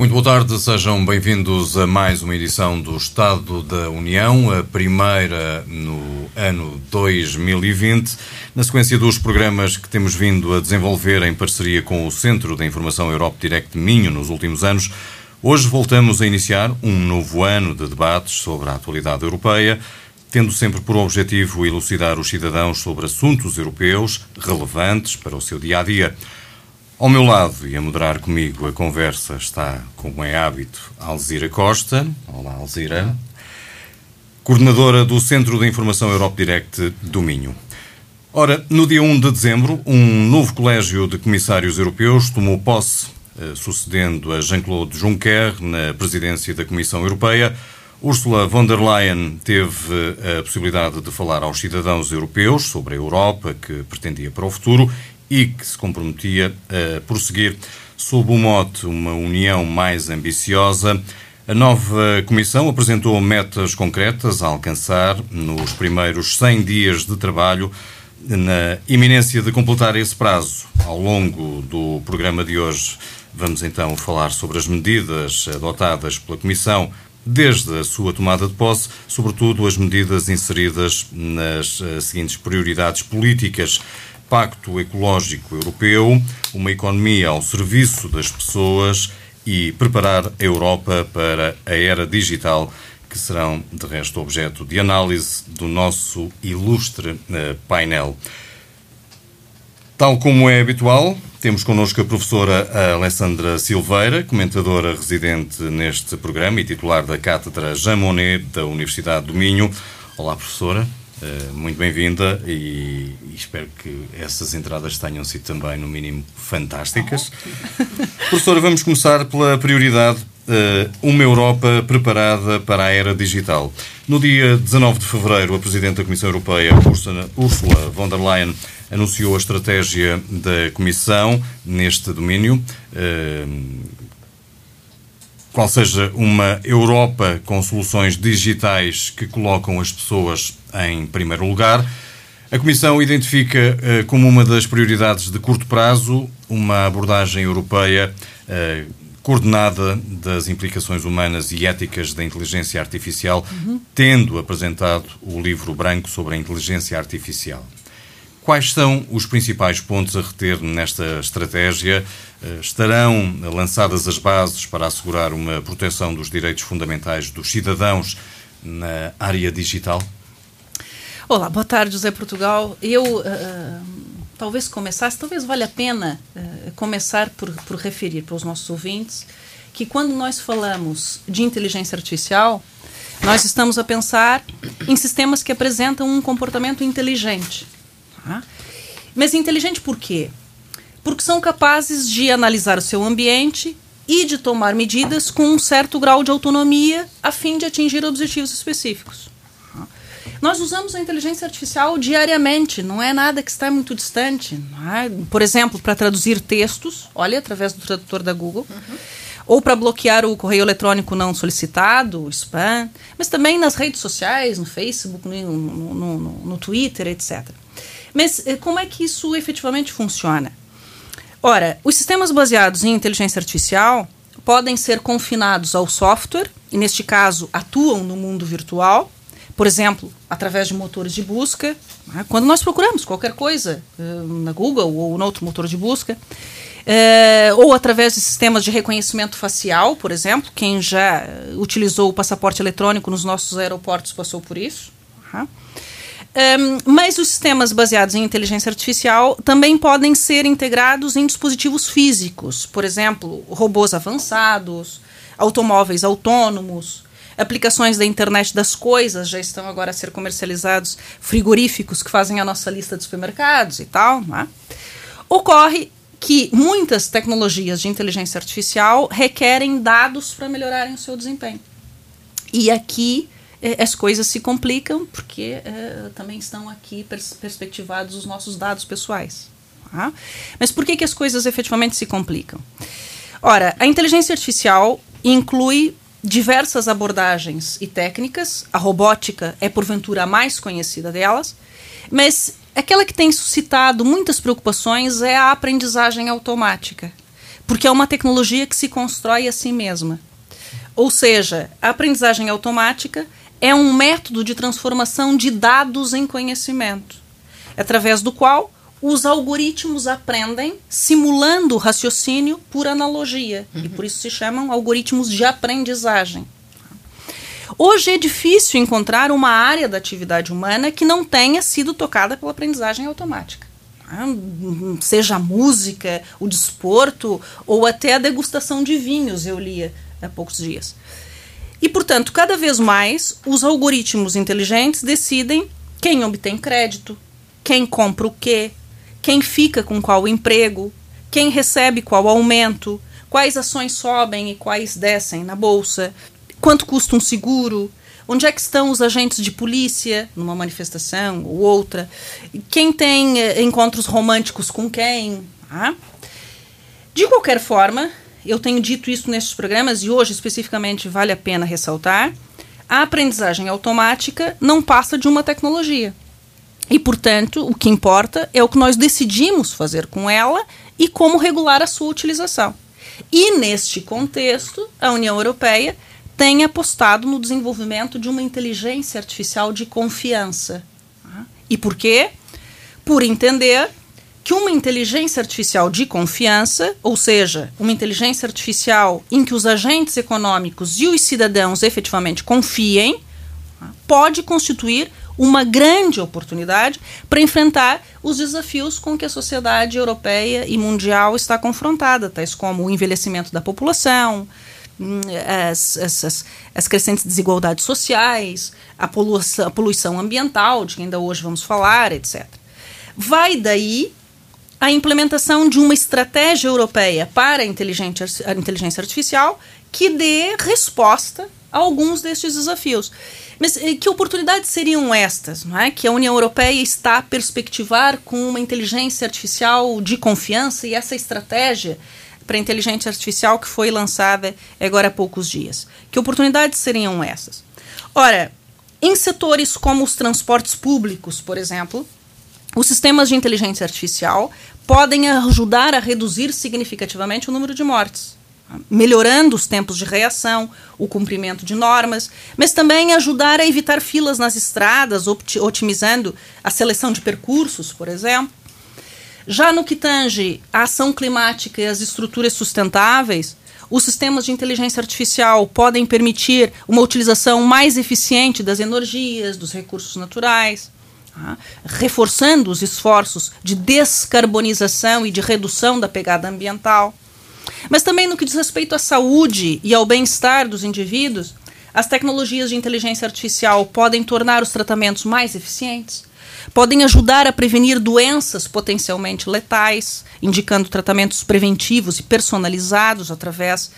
Muito boa tarde, sejam bem-vindos a mais uma edição do Estado da União, a primeira no ano 2020, na sequência dos programas que temos vindo a desenvolver em parceria com o Centro da Informação Europe Direct Minho nos últimos anos. Hoje voltamos a iniciar um novo ano de debates sobre a atualidade europeia, tendo sempre por objetivo elucidar os cidadãos sobre assuntos europeus relevantes para o seu dia a dia. Ao meu lado e a moderar comigo a conversa está, como é hábito, Alzira Costa. Olá, Alzira. Coordenadora do Centro de Informação Europe Direct do Minho. Ora, no dia 1 de dezembro, um novo colégio de comissários europeus tomou posse, eh, sucedendo a Jean-Claude Juncker na presidência da Comissão Europeia. Ursula von der Leyen teve a possibilidade de falar aos cidadãos europeus sobre a Europa que pretendia para o futuro e que se comprometia a prosseguir sob o mote Uma União Mais Ambiciosa. A nova Comissão apresentou metas concretas a alcançar nos primeiros 100 dias de trabalho, na iminência de completar esse prazo. Ao longo do programa de hoje, vamos então falar sobre as medidas adotadas pela Comissão desde a sua tomada de posse, sobretudo as medidas inseridas nas eh, seguintes prioridades políticas Pacto Ecológico Europeu, uma economia ao serviço das pessoas e preparar a Europa para a era digital, que serão, de resto, objeto de análise do nosso ilustre uh, painel. Tal como é habitual, temos connosco a professora Alessandra Silveira, comentadora residente neste programa e titular da Cátedra Jean Monnet da Universidade do Minho. Olá, professora. Uh, muito bem-vinda e, e, espero que essas entradas tenham sido também, no mínimo, fantásticas. Professora, vamos começar pela prioridade uh, Uma Europa preparada para a era digital. No dia 19 de fevereiro, a Presidente da Comissão Europeia, Ursula von der Leyen, anunciou a estratégia da Comissão neste domínio. Qual seja uma Europa com soluções digitais que colocam as pessoas em primeiro lugar. A Comissão identifica uh, como uma das prioridades de curto prazo uma abordagem europeia uh, coordenada das implicações humanas e éticas da inteligência artificial, uhum. tendo apresentado o livro branco sobre a inteligência artificial. Quais são os principais pontos a reter nesta estratégia? Eh, estarão lançadas as bases para assegurar uma proteção dos direitos fundamentais dos cidadãos na área digital? Olá, boa tarde, José Portugal. Eu uh, talvez começasse, talvez valha a pena uh, começar por, por referir para os nossos ouvintes que quando nós falamos de inteligência artificial, nós estamos a pensar em sistemas que apresentam um comportamento inteligente. Tá? Mas inteligente por quê? Porque são capazes de analisar o seu ambiente e de tomar medidas com um certo grau de autonomia a fim de atingir objetivos específicos. Tá? Nós usamos a inteligência artificial diariamente, não é nada que está muito distante. É? Por exemplo, para traduzir textos, olha, através do tradutor da Google. Uhum ou para bloquear o correio eletrônico não solicitado, o spam, mas também nas redes sociais, no Facebook, no, no, no, no Twitter, etc. Mas eh, como é que isso efetivamente funciona? Ora, os sistemas baseados em inteligência artificial podem ser confinados ao software, e neste caso atuam no mundo virtual, por exemplo, através de motores de busca. Né? Quando nós procuramos qualquer coisa eh, na Google ou no outro motor de busca, é, ou através de sistemas de reconhecimento facial, por exemplo, quem já utilizou o passaporte eletrônico nos nossos aeroportos passou por isso. Uhum. Um, mas os sistemas baseados em inteligência artificial também podem ser integrados em dispositivos físicos, por exemplo, robôs avançados, automóveis autônomos, aplicações da internet das coisas já estão agora a ser comercializados, frigoríficos que fazem a nossa lista de supermercados e tal. Né? Ocorre que muitas tecnologias de inteligência artificial requerem dados para melhorarem o seu desempenho. E aqui as coisas se complicam porque é, também estão aqui pers perspectivados os nossos dados pessoais. Tá? Mas por que, que as coisas efetivamente se complicam? Ora, a inteligência artificial inclui diversas abordagens e técnicas. A robótica é, porventura, a mais conhecida delas, mas aquela que tem suscitado muitas preocupações é a aprendizagem automática, porque é uma tecnologia que se constrói a si mesma. Ou seja, a aprendizagem automática é um método de transformação de dados em conhecimento, através do qual os algoritmos aprendem simulando raciocínio por analogia. Uhum. E por isso se chamam algoritmos de aprendizagem. Hoje é difícil encontrar uma área da atividade humana que não tenha sido tocada pela aprendizagem automática. Ah, seja a música, o desporto ou até a degustação de vinhos, eu lia há poucos dias. E, portanto, cada vez mais os algoritmos inteligentes decidem quem obtém crédito, quem compra o quê, quem fica com qual emprego, quem recebe qual aumento, quais ações sobem e quais descem na bolsa, quanto custa um seguro, onde é que estão os agentes de polícia numa manifestação ou outra, quem tem eh, encontros românticos com quem. Tá? De qualquer forma, eu tenho dito isso nesses programas e hoje especificamente vale a pena ressaltar: a aprendizagem automática não passa de uma tecnologia. E, portanto, o que importa é o que nós decidimos fazer com ela e como regular a sua utilização. E, neste contexto, a União Europeia tem apostado no desenvolvimento de uma inteligência artificial de confiança. E por quê? Por entender que uma inteligência artificial de confiança, ou seja, uma inteligência artificial em que os agentes econômicos e os cidadãos efetivamente confiem, pode constituir uma grande oportunidade para enfrentar os desafios com que a sociedade europeia e mundial está confrontada, tais como o envelhecimento da população, hum, as, as, as crescentes desigualdades sociais, a poluição, a poluição ambiental, de que ainda hoje vamos falar, etc. Vai daí a implementação de uma estratégia europeia para a inteligência, artificial que dê resposta a alguns destes desafios. Mas eh, que oportunidades seriam estas, não é? Que a União Europeia está a perspectivar com uma inteligência artificial de confiança e essa estratégia para a inteligência artificial que foi lançada agora há poucos dias. Que oportunidades seriam essas? Ora, em setores como os transportes públicos, por exemplo, os sistemas de inteligência artificial podem ajudar a reduzir significativamente o número de mortes melhorando os tempos de reação, o cumprimento de normas, mas também ajudar a evitar filas nas estradas, otimizando a seleção de percursos, por exemplo. Já no que tange a ação climática e as estruturas sustentáveis, os sistemas de inteligência artificial podem permitir uma utilização mais eficiente das energias, dos recursos naturais, tá? reforçando os esforços de descarbonização e de redução da pegada ambiental. Mas também no que diz respeito à saúde e ao bem-estar dos indivíduos, as tecnologias de inteligência artificial podem tornar os tratamentos mais eficientes, podem ajudar a prevenir doenças potencialmente letais, indicando tratamentos preventivos e personalizados através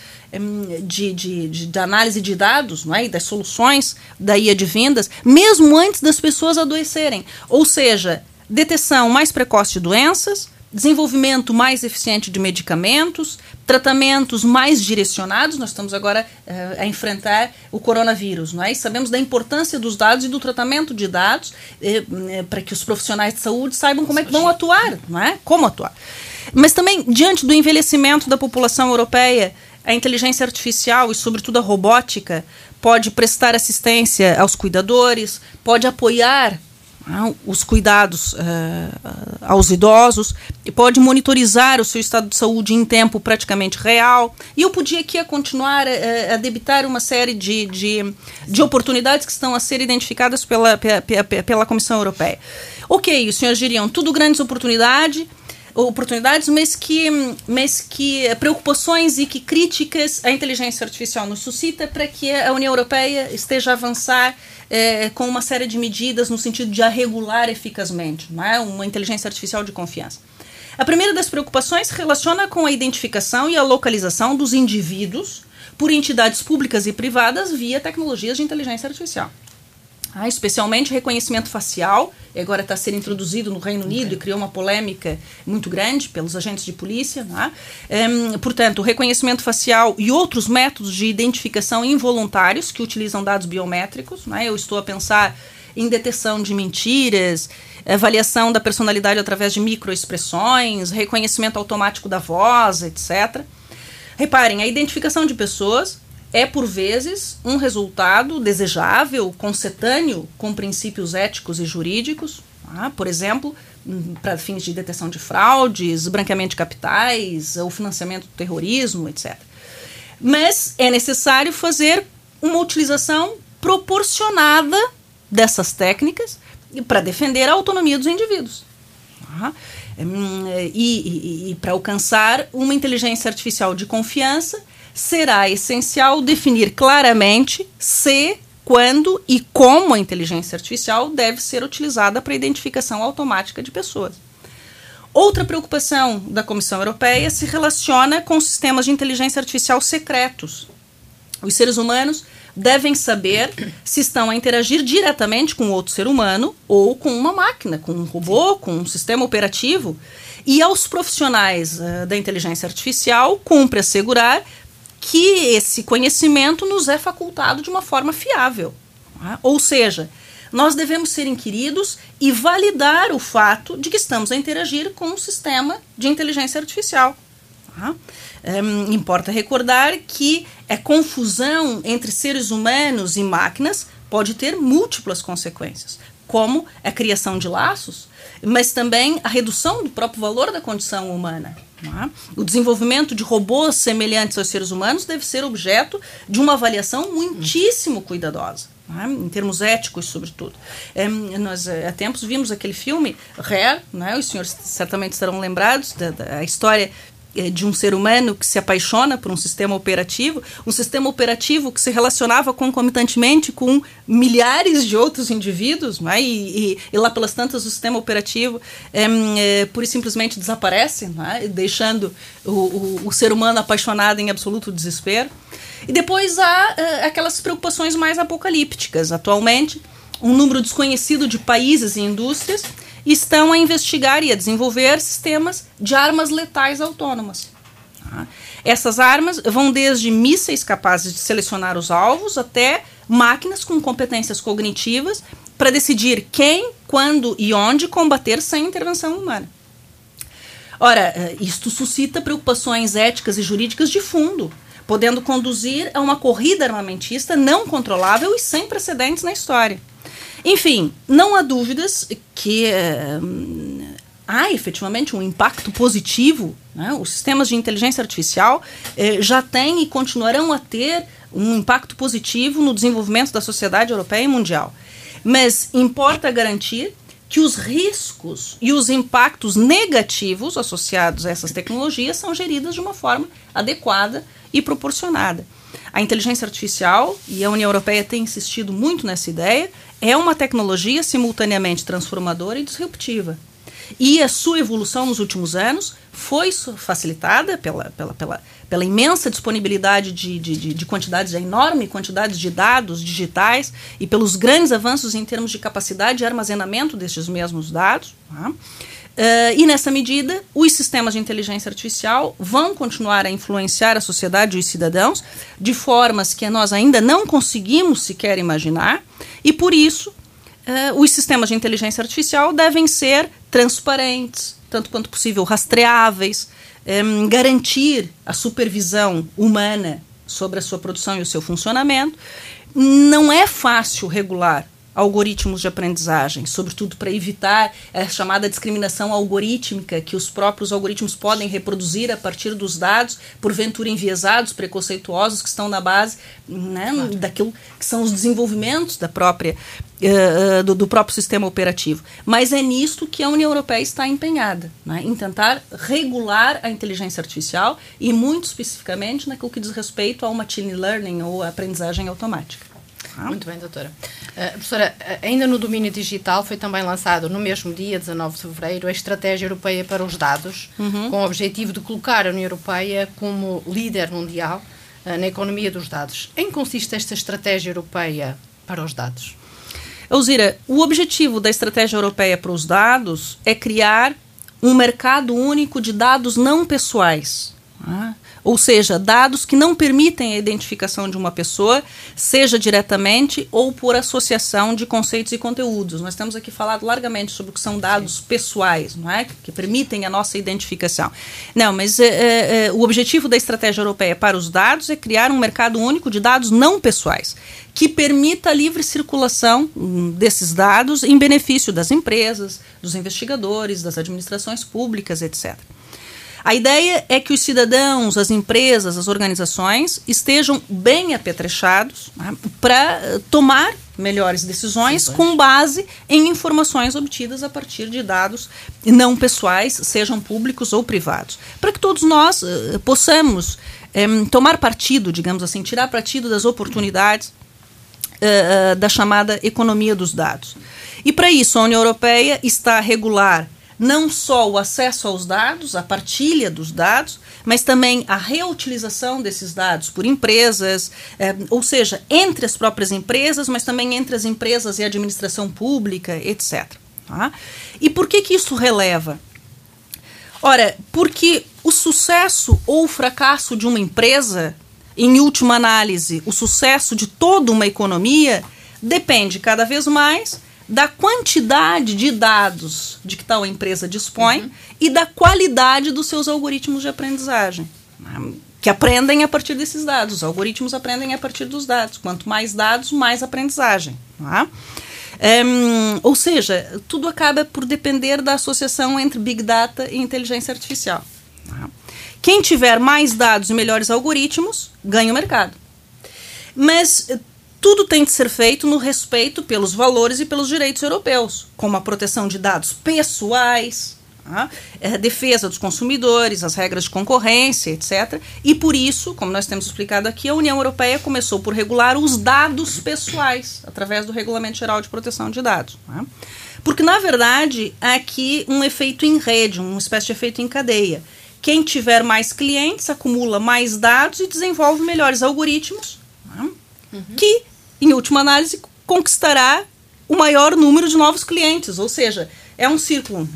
de, de, de, de, análise de dados não é? e das soluções daí advindas, mesmo antes das pessoas adoecerem. Ou seja, detecção mais precoce de doenças, desenvolvimento mais eficiente de medicamentos, tratamentos mais direcionados. Nós estamos agora uh, a enfrentar o coronavírus, não é? E sabemos da importância dos dados e do tratamento de dados eh, eh, para que os profissionais de saúde saibam como é que vão atuar, não é? Como atuar. Mas também diante do envelhecimento da população europeia, a inteligência artificial e sobretudo a robótica pode prestar assistência aos cuidadores, pode apoiar os cuidados uh, aos idosos, pode monitorizar o seu estado de saúde em tempo praticamente real. E eu podia aqui a continuar uh, a debitar uma série de, de, de, oportunidades que estão a ser identificadas pela, pela, pela Comissão Europeia. Ok, senhores diriam, tudo grandes oportunidades oportunidades, mas que, mas que preocupações e que críticas a inteligência artificial nos suscita para que a União Europeia esteja a avançar é, com uma série de medidas no sentido de a regular eficazmente, não é? uma inteligência artificial de confiança. A primeira das preocupações relaciona com a identificação e a localização dos indivíduos por entidades públicas e privadas via tecnologias de inteligência artificial. Ah, especialmente reconhecimento facial, agora está ser introduzido no Reino Unido okay. e criou uma polêmica muito grande pelos agentes de polícia. É? Um, portanto, o reconhecimento facial e outros métodos de identificação involuntários que utilizam dados biométricos. É? Eu estou a pensar em detecção de mentiras, avaliação da personalidade através de microexpressões, reconhecimento automático da voz, etc. Reparem, a identificação de pessoas é, por vezes, um resultado desejável, concetâneo com princípios éticos e jurídicos, tá? por exemplo, hum, para fins de detecção de fraudes, branqueamento de capitais, ou financiamento do terrorismo, etc. Mas é necessário fazer uma utilização proporcionada dessas técnicas para defender a autonomia dos indivíduos. Tá? Hum, e, e, e para alcançar uma inteligência artificial de confiança será essencial definir claramente se, quando e como a inteligência artificial deve ser utilizada para a identificação automática de pessoas. Outra preocupação da Comissão Europeia se relaciona com sistemas de inteligência artificial secretos. Os seres humanos devem saber se estão a interagir diretamente com outro ser humano ou com uma máquina, com um robô, com um sistema operativo. E aos profissionais uh, da inteligência artificial cumpre assegurar que esse conhecimento nos é facultado de uma forma fiável. Tá? Ou seja, nós devemos ser inquiridos e validar o fato de que estamos a interagir com um sistema de inteligência artificial. Tá? Um, importa recordar que a confusão entre seres humanos e máquinas pode ter múltiplas consequências, como a criação de laços, mas também a redução do próprio valor da condição humana. É? O desenvolvimento de robôs semelhantes aos seres humanos deve ser objeto de uma avaliação muitíssimo cuidadosa. É? em termos éticos, sobretudo. É, nós, há tempos, vimos aquele filme, Rare, é? os senhores certamente estarão lembrados da, da história é, de um ser humano que se apaixona por um sistema operativo, um sistema operativo que se relacionava concomitantemente com milhares de outros indivíduos, né? e, e, e lá pelas tantas o sistema operativo é, é, pura e simplesmente desaparece, né? deixando o, o, o, ser humano apaixonado em absoluto desespero. E depois há é, aquelas preocupações mais apocalípticas. Atualmente, um número desconhecido de países e indústrias estão a investigar e a desenvolver sistemas de armas letais autônomas. Tá? Essas armas vão desde mísseis capazes de selecionar os alvos até máquinas com competências cognitivas para decidir quem, quando e onde combater sem intervenção humana. Ora, eh, isto suscita preocupações éticas e jurídicas de fundo, podendo conduzir a uma corrida armamentista não controlável e sem precedentes na história. Enfim, não há dúvidas que uh, há efetivamente um impacto positivo. Né? Os sistemas de inteligência artificial uh, já têm e continuarão a ter um impacto positivo no desenvolvimento da sociedade europeia e mundial. Mas importa garantir que os riscos e os impactos negativos associados a essas tecnologias são geridos de uma forma adequada e proporcionada. A inteligência artificial, e a União Europeia tem insistido muito nessa ideia, é uma tecnologia simultaneamente transformadora e disruptiva. E a sua evolução nos últimos anos foi facilitada pela, pela, pela, pela imensa disponibilidade de, de, de quantidades, enorme quantidade de dados digitais e pelos grandes avanços em termos de capacidade de armazenamento destes mesmos dados. Tá? Uh, e nessa medida, os sistemas de inteligência artificial vão continuar a influenciar a sociedade e os cidadãos de formas que nós ainda não conseguimos sequer imaginar, e por isso uh, os sistemas de inteligência artificial devem ser transparentes, tanto quanto possível rastreáveis, um, garantir a supervisão humana sobre a sua produção e o seu funcionamento. Não é fácil regular algoritmos de aprendizagem, sobretudo para evitar a chamada discriminação algorítmica que os próprios algoritmos podem reproduzir a partir dos dados, porventura enviesados, preconceituosos, que estão na base né, claro. daquilo que são os desenvolvimentos da própria, uh, do, do, próprio sistema operativo. Mas é nisto que a União Europeia está empenhada, né, em tentar regular a inteligência artificial e, muito especificamente, naquilo que diz respeito ao machine learning ou aprendizagem automática. Ah. Muito bem, doutora. Uh, professora, uh, ainda no domínio digital foi também lançado no mesmo dia, 19 de fevereiro, a Estratégia Europeia para os Dados, uhum. com o objetivo de colocar a União Europeia como líder mundial uh, na economia dos dados. Em que consiste esta Estratégia Europeia para os Dados? Alzira, o objetivo da estratégia europeia para os dados é criar um mercado único de dados não pessoais. Tá? Ou seja, dados que não permitem a identificação de uma pessoa, seja diretamente ou por associação de conceitos e conteúdos. Nós temos aqui falado largamente sobre o que são dados Sim. pessoais, não é? que permitem a nossa identificação. Não, mas é, é, o objetivo da estratégia europeia para os dados é criar um mercado único de dados não pessoais, que permita a livre circulação hum, desses dados em benefício das empresas, dos investigadores, das administrações públicas, etc. A ideia é que os cidadãos, as empresas, as organizações estejam bem apetrechados né, para eh, tomar melhores decisões Sim, com base em informações obtidas a partir de dados não pessoais, sejam públicos ou privados, para que todos nós uh, possamos um, tomar partido, digamos assim, tirar partido das oportunidades uh, uh, da chamada economia dos dados. E para isso a União Europeia está a regular não só o acesso aos dados, a partilha dos dados, mas também a reutilização desses dados por empresas, é, ou seja, entre as próprias empresas, mas também entre as empresas e a administração pública, etc. Tá? E por que, que isso releva? Ora, porque o sucesso ou o fracasso de uma empresa, em última análise, o sucesso de toda uma economia, depende cada vez mais da quantidade de dados de que tal empresa dispõe uhum. e da qualidade dos seus algoritmos de aprendizagem. Que aprendem a partir desses dados. Os algoritmos aprendem a partir dos dados. Quanto mais dados, mais aprendizagem. É? ou seja, tudo acaba por depender da associação entre Big Data e inteligência artificial. Um, quem tiver mais dados e melhores algoritmos, ganha o mercado. Mas tudo tem de ser feito no respeito pelos valores e pelos direitos europeus, como a proteção de dados pessoais, a é, defesa dos consumidores, as regras de concorrência, etc. E por isso, como nós temos explicado aqui, a União Europeia começou por regular os dados pessoais, através do Regulamento Geral de Proteção de Dados. Porque, na verdade, há aqui um efeito em rede, uma espécie de efeito em cadeia. Quem tiver mais clientes acumula mais dados e desenvolve melhores algoritmos uhum. que em última análise, conquistará o maior número de novos clientes, ou seja, é um círculo.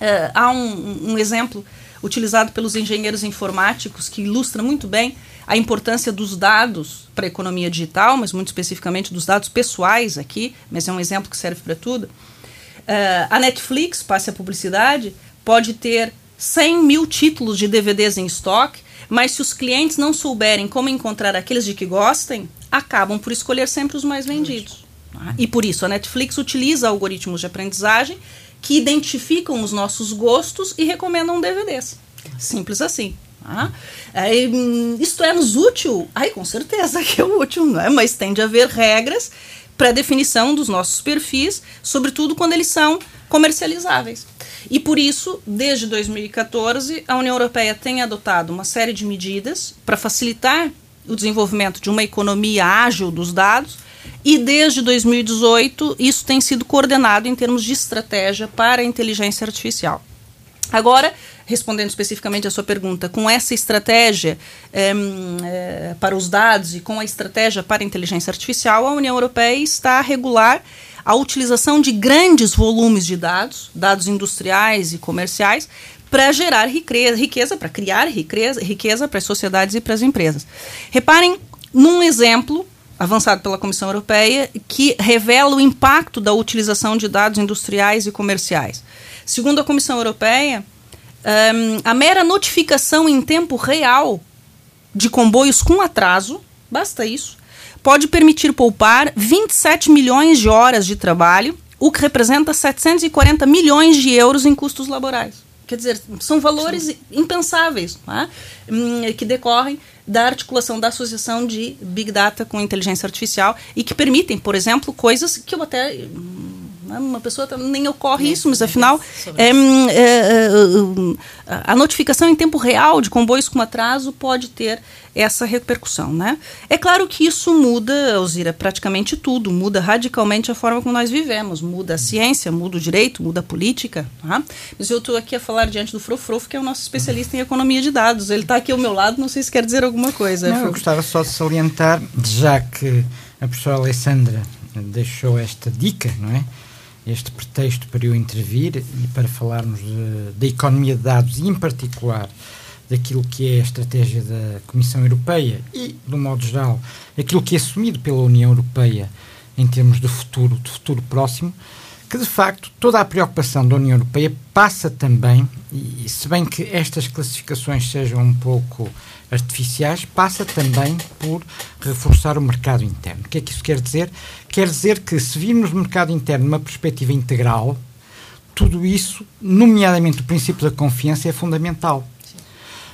É, há um, um, exemplo utilizado pelos engenheiros informáticos que ilustra muito bem a importância dos dados para a economia digital, mas muito especificamente dos dados pessoais aqui, mas é um exemplo que serve para tudo. Uh, a Netflix, passe a publicidade, pode ter 100 mil títulos de DVDs em estoque, mas se os clientes não souberem como encontrar aqueles de que gostem, acabam por escolher sempre os mais vendidos. Tá? E por isso a Netflix utiliza algoritmos de aprendizagem que identificam os nossos gostos e recomendam DVDs. Simples assim. Tá? Aí, isto é-nos útil? Ai, com certeza que é útil, não é? Mas tem de haver regras para definição dos nossos perfis, sobretudo quando eles são comercializáveis. E por isso, desde 2014, a União Europeia tem adotado uma série de medidas para facilitar o desenvolvimento de uma economia ágil dos dados. E desde 2018, isso tem sido coordenado em termos de estratégia para a inteligência artificial. Agora, respondendo especificamente à sua pergunta, com essa estratégia é, é, para os dados e com a estratégia para a inteligência artificial, a União Europeia está a regular a utilização de grandes volumes de dados, dados industriais e comerciais, para gerar riqueza, riqueza para criar riqueza, riqueza para as sociedades e para as empresas. Reparem num exemplo avançado pela Comissão Europeia que revela o impacto da utilização de dados industriais e comerciais. Segundo a Comissão Europeia, um, a mera notificação em tempo real de comboios com atraso, basta isso, pode permitir poupar 27 milhões de horas de trabalho, o que representa 740 milhões de euros em custos laborais. Quer dizer, são valores Sim. impensáveis é? que decorrem da articulação da associação de Big Data com inteligência artificial e que permitem, por exemplo, coisas que eu até né? Uma pessoa tá, nem ocorre isso, mas afinal é, é, é, a notificação em tempo real de comboios com atraso pode ter essa repercussão, né? É claro que isso muda, Alzira, praticamente tudo, muda radicalmente a forma como nós vivemos, muda a ciência, muda o direito, muda a política, tá? Mas eu estou aqui a falar diante do Frofrof, que é o nosso especialista em economia de dados. Ele está aqui ao meu lado, não sei se quer dizer alguma coisa. Não, eu gostava só de salientar, já que a professora Alessandra deixou esta dica, não é? Este pretexto para eu intervir e para falarmos da economia de dados e, em particular, daquilo que é a estratégia da Comissão Europeia e, um modo geral, aquilo que é assumido pela União Europeia em termos de futuro, de futuro próximo, que de facto toda a preocupação da União Europeia passa também, e se bem que estas classificações sejam um pouco artificiais, passa também por reforçar o mercado interno. O que é que isso quer dizer? Quer dizer que se virmos o mercado interno numa perspectiva integral, tudo isso, nomeadamente o princípio da confiança, é fundamental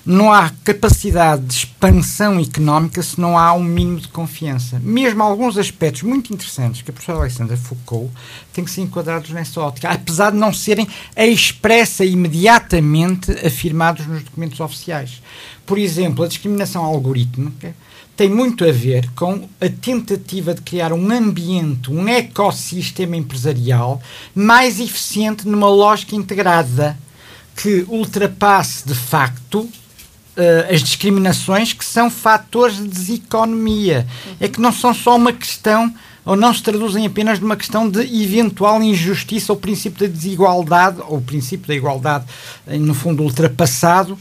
não há capacidade de expansão económica se não há um mínimo de confiança. Mesmo alguns aspectos muito interessantes que a professora Alexandra Foucault têm que ser enquadrados nessa ótica, apesar de não serem expressa imediatamente afirmados nos documentos oficiais. Por exemplo, a discriminação algorítmica tem muito a ver com a tentativa de criar um ambiente, um ecossistema empresarial mais eficiente numa lógica integrada que ultrapasse de facto uh, as discriminações que são fatores de deseconomia. Uhum. É que não são só uma questão, ou não se traduzem apenas numa questão de eventual injustiça ou princípio da desigualdade, ou o princípio da igualdade, eh, no fundo, ultrapassado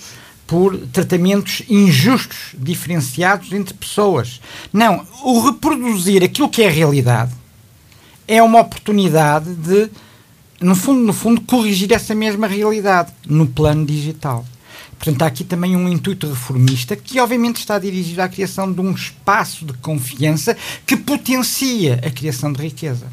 por tratamentos injustos, diferenciados entre pessoas. Não, o reproduzir aquilo que é a realidade é uma oportunidade de, no fundo, no fundo, corrigir essa mesma realidade no plano digital. Portanto, há aqui também um intuito reformista que, obviamente, está dirigido à criação de um espaço de confiança que potencia a criação de riqueza.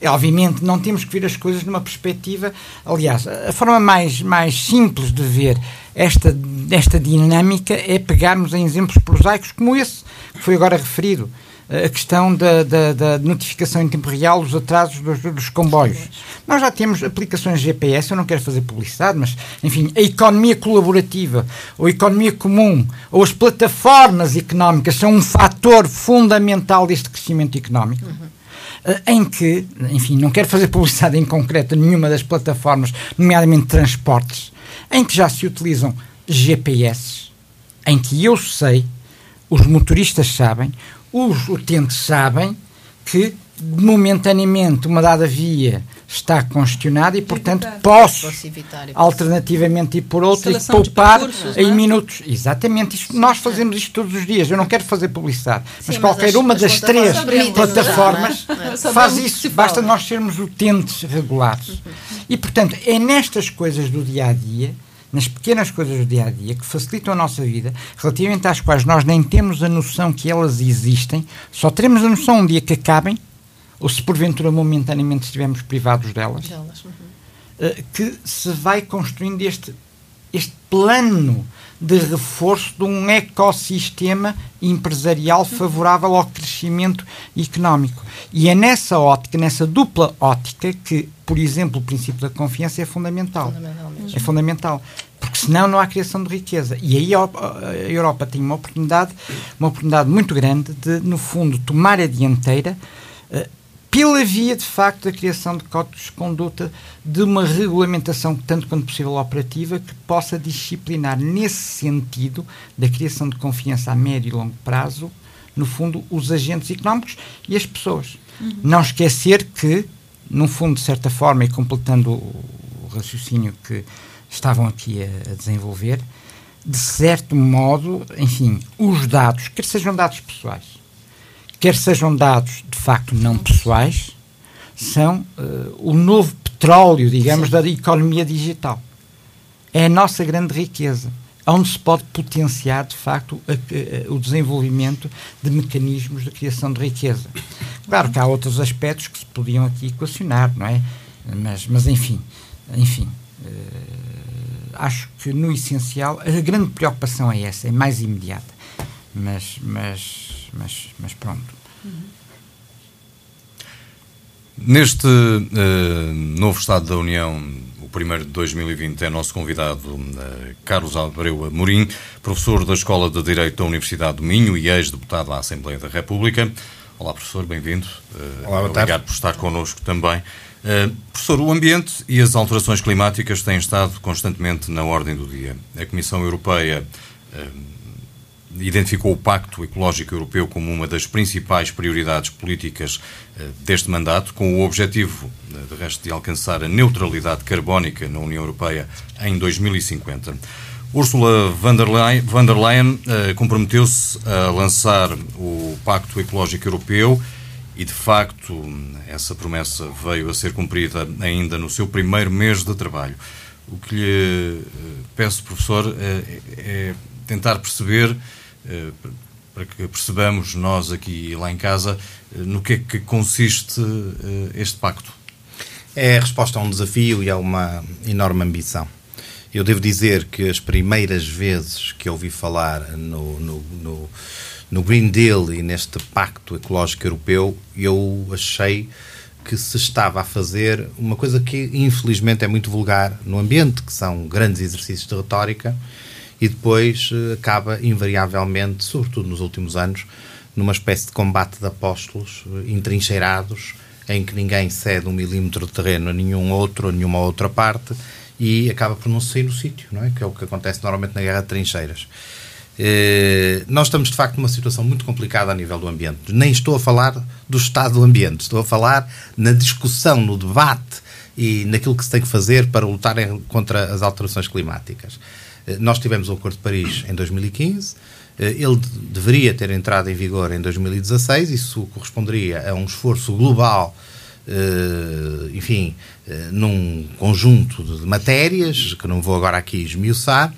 É, obviamente, não temos que ver as coisas numa perspectiva. Aliás, a forma mais, mais simples de ver esta, esta dinâmica é pegarmos em exemplos prosaicos como esse que foi agora referido a questão da, da, da, notificação em tempo real dos atrasos dos, dos comboios. Nós já temos aplicações GPS, eu não quero fazer publicidade, mas, enfim, a economia colaborativa, ou a economia comum, ou as plataformas económicas são um fator fundamental deste crescimento económico. Uhum em que, enfim, não quero fazer publicidade em concreto nenhuma das plataformas, nomeadamente transportes, em que já se utilizam GPS, em que eu sei, os motoristas sabem, os utentes sabem que momentaneamente uma dada via está congestionada e, portanto, posso alternativamente ir por outra e poupar em é? minutos. Exatamente, isto, nós fazemos isto todos os dias. Eu não quero fazer publicidade, Sim, mas qualquer as, uma as das três plataformas é? faz isso. Basta nós sermos utentes regulares. E, portanto, é nestas coisas do dia a dia nas pequenas coisas do dia a dia que facilitam a nossa vida, relativamente às quais nós nem temos a noção que elas existem, só teremos a noção um dia que acabem, ou se porventura momentaneamente estivermos privados delas, delas uhum. uh, que se vai construindo este, este plano de reforço de um ecossistema empresarial favorável ao crescimento económico. E é nessa ótica, nessa dupla ótica, que, por exemplo, o princípio da confiança é fundamental. fundamental é fundamental. Porque senão não há criação de riqueza. E aí a Europa tem uma oportunidade, uma oportunidade muito grande de, no fundo, tomar a dianteira uh, pela via, de facto, da criação de códigos de conduta, de uma regulamentação, tanto quanto possível operativa, que possa disciplinar, nesse sentido, da criação de confiança a médio e longo prazo, no fundo, os agentes económicos e as pessoas. Uhum. Não esquecer que, no fundo, de certa forma, e completando o raciocínio que estavam aqui a, a desenvolver, de certo modo, enfim, os dados, quer sejam dados pessoais, quer sejam dados de facto não pessoais, são uh, o novo petróleo, digamos, Sim. da economia digital. É a nossa grande riqueza, onde se pode potenciar de facto a, a, o desenvolvimento de mecanismos de criação de riqueza. Claro que há outros aspectos que se podiam aqui equacionar, não é? Mas, mas enfim, enfim. Uh, acho que no essencial a grande preocupação é essa, é mais imediata. Mas, mas mas, mas pronto. Neste uh, novo Estado da União, o primeiro de 2020, é nosso convidado uh, Carlos Abreu Amorim, professor da Escola de Direito da Universidade do Minho e ex-deputado à Assembleia da República. Olá, professor, bem-vindo. Uh, Olá, boa tarde. Obrigado por estar connosco também. Uh, professor, o ambiente e as alterações climáticas têm estado constantemente na ordem do dia. A Comissão Europeia identificou o Pacto Ecológico Europeu como uma das principais prioridades políticas deste mandato, com o objetivo, de resto, de alcançar a neutralidade carbónica na União Europeia em 2050. Ursula von der Leyen, von der Leyen comprometeu-se a lançar o Pacto Ecológico Europeu e, de facto, essa promessa veio a ser cumprida ainda no seu primeiro mês de trabalho. O que lhe peço, professor, é, tentar perceber, eh, para que percebamos nós aqui lá em casa, eh, no que é que consiste eh, este pacto. É a resposta a um desafio e a uma enorme ambição. Eu devo dizer que as primeiras vezes que ouvi falar no, no, no no Green Deal e neste Pacto Ecológico Europeu, eu achei que se estava a fazer uma coisa que infelizmente é muito vulgar no ambiente, que são grandes exercícios de retórica, e depois eh, acaba invariavelmente, sobretudo nos últimos anos, numa espécie de combate de apóstolos eh, entrincheirados, em que ninguém cede um milímetro de terreno a nenhum outro, a nenhuma outra parte, e acaba por não sair no sítio, não é? Que é o que acontece normalmente na guerra de trincheiras. Eh, nós estamos, de facto, numa situação muito complicada a nível do ambiente. Nem estou a falar do estado do ambiente, estou a falar na discussão, no debate e naquilo que se tem que fazer para lutar contra as alterações climáticas. Eh, nós tivemos o Acordo de Paris em 2015, eh, ele deveria ter entrado em vigor em 2016, isso corresponderia a um esforço global enfim, num conjunto de matérias, que não vou agora aqui esmiuçar,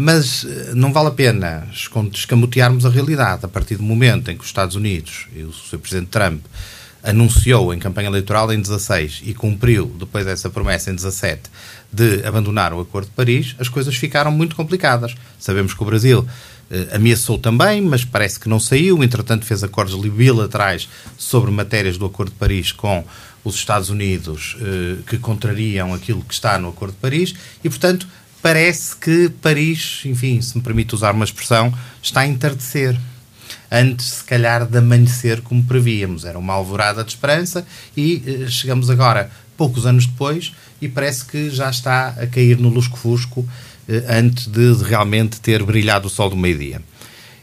mas eh, não vale a pena escamotearmos a realidade. A partir do momento em que os Estados Unidos e o Sr. Presidente Trump anunciou em campanha eleitoral em 16 e cumpriu depois dessa promessa em 17 de abandonar o Acordo de Paris, as coisas ficaram muito complicadas. Sabemos que o Brasil eh, ameaçou também, mas parece que não saiu. Entretanto, fez acordos bilaterais sobre matérias do Acordo de Paris com os Estados Unidos eh, que contrariam aquilo que está no Acordo de Paris e, portanto, parece que Paris, enfim, se me permite usar uma expressão, está a entardecer. Antes, se calhar, de amanhecer como prevíamos. Era uma alvorada de esperança e eh, chegamos agora, poucos anos depois, e parece que já está a cair no lusco-fusco eh, antes de, de, realmente ter brilhado o sol do meio-dia.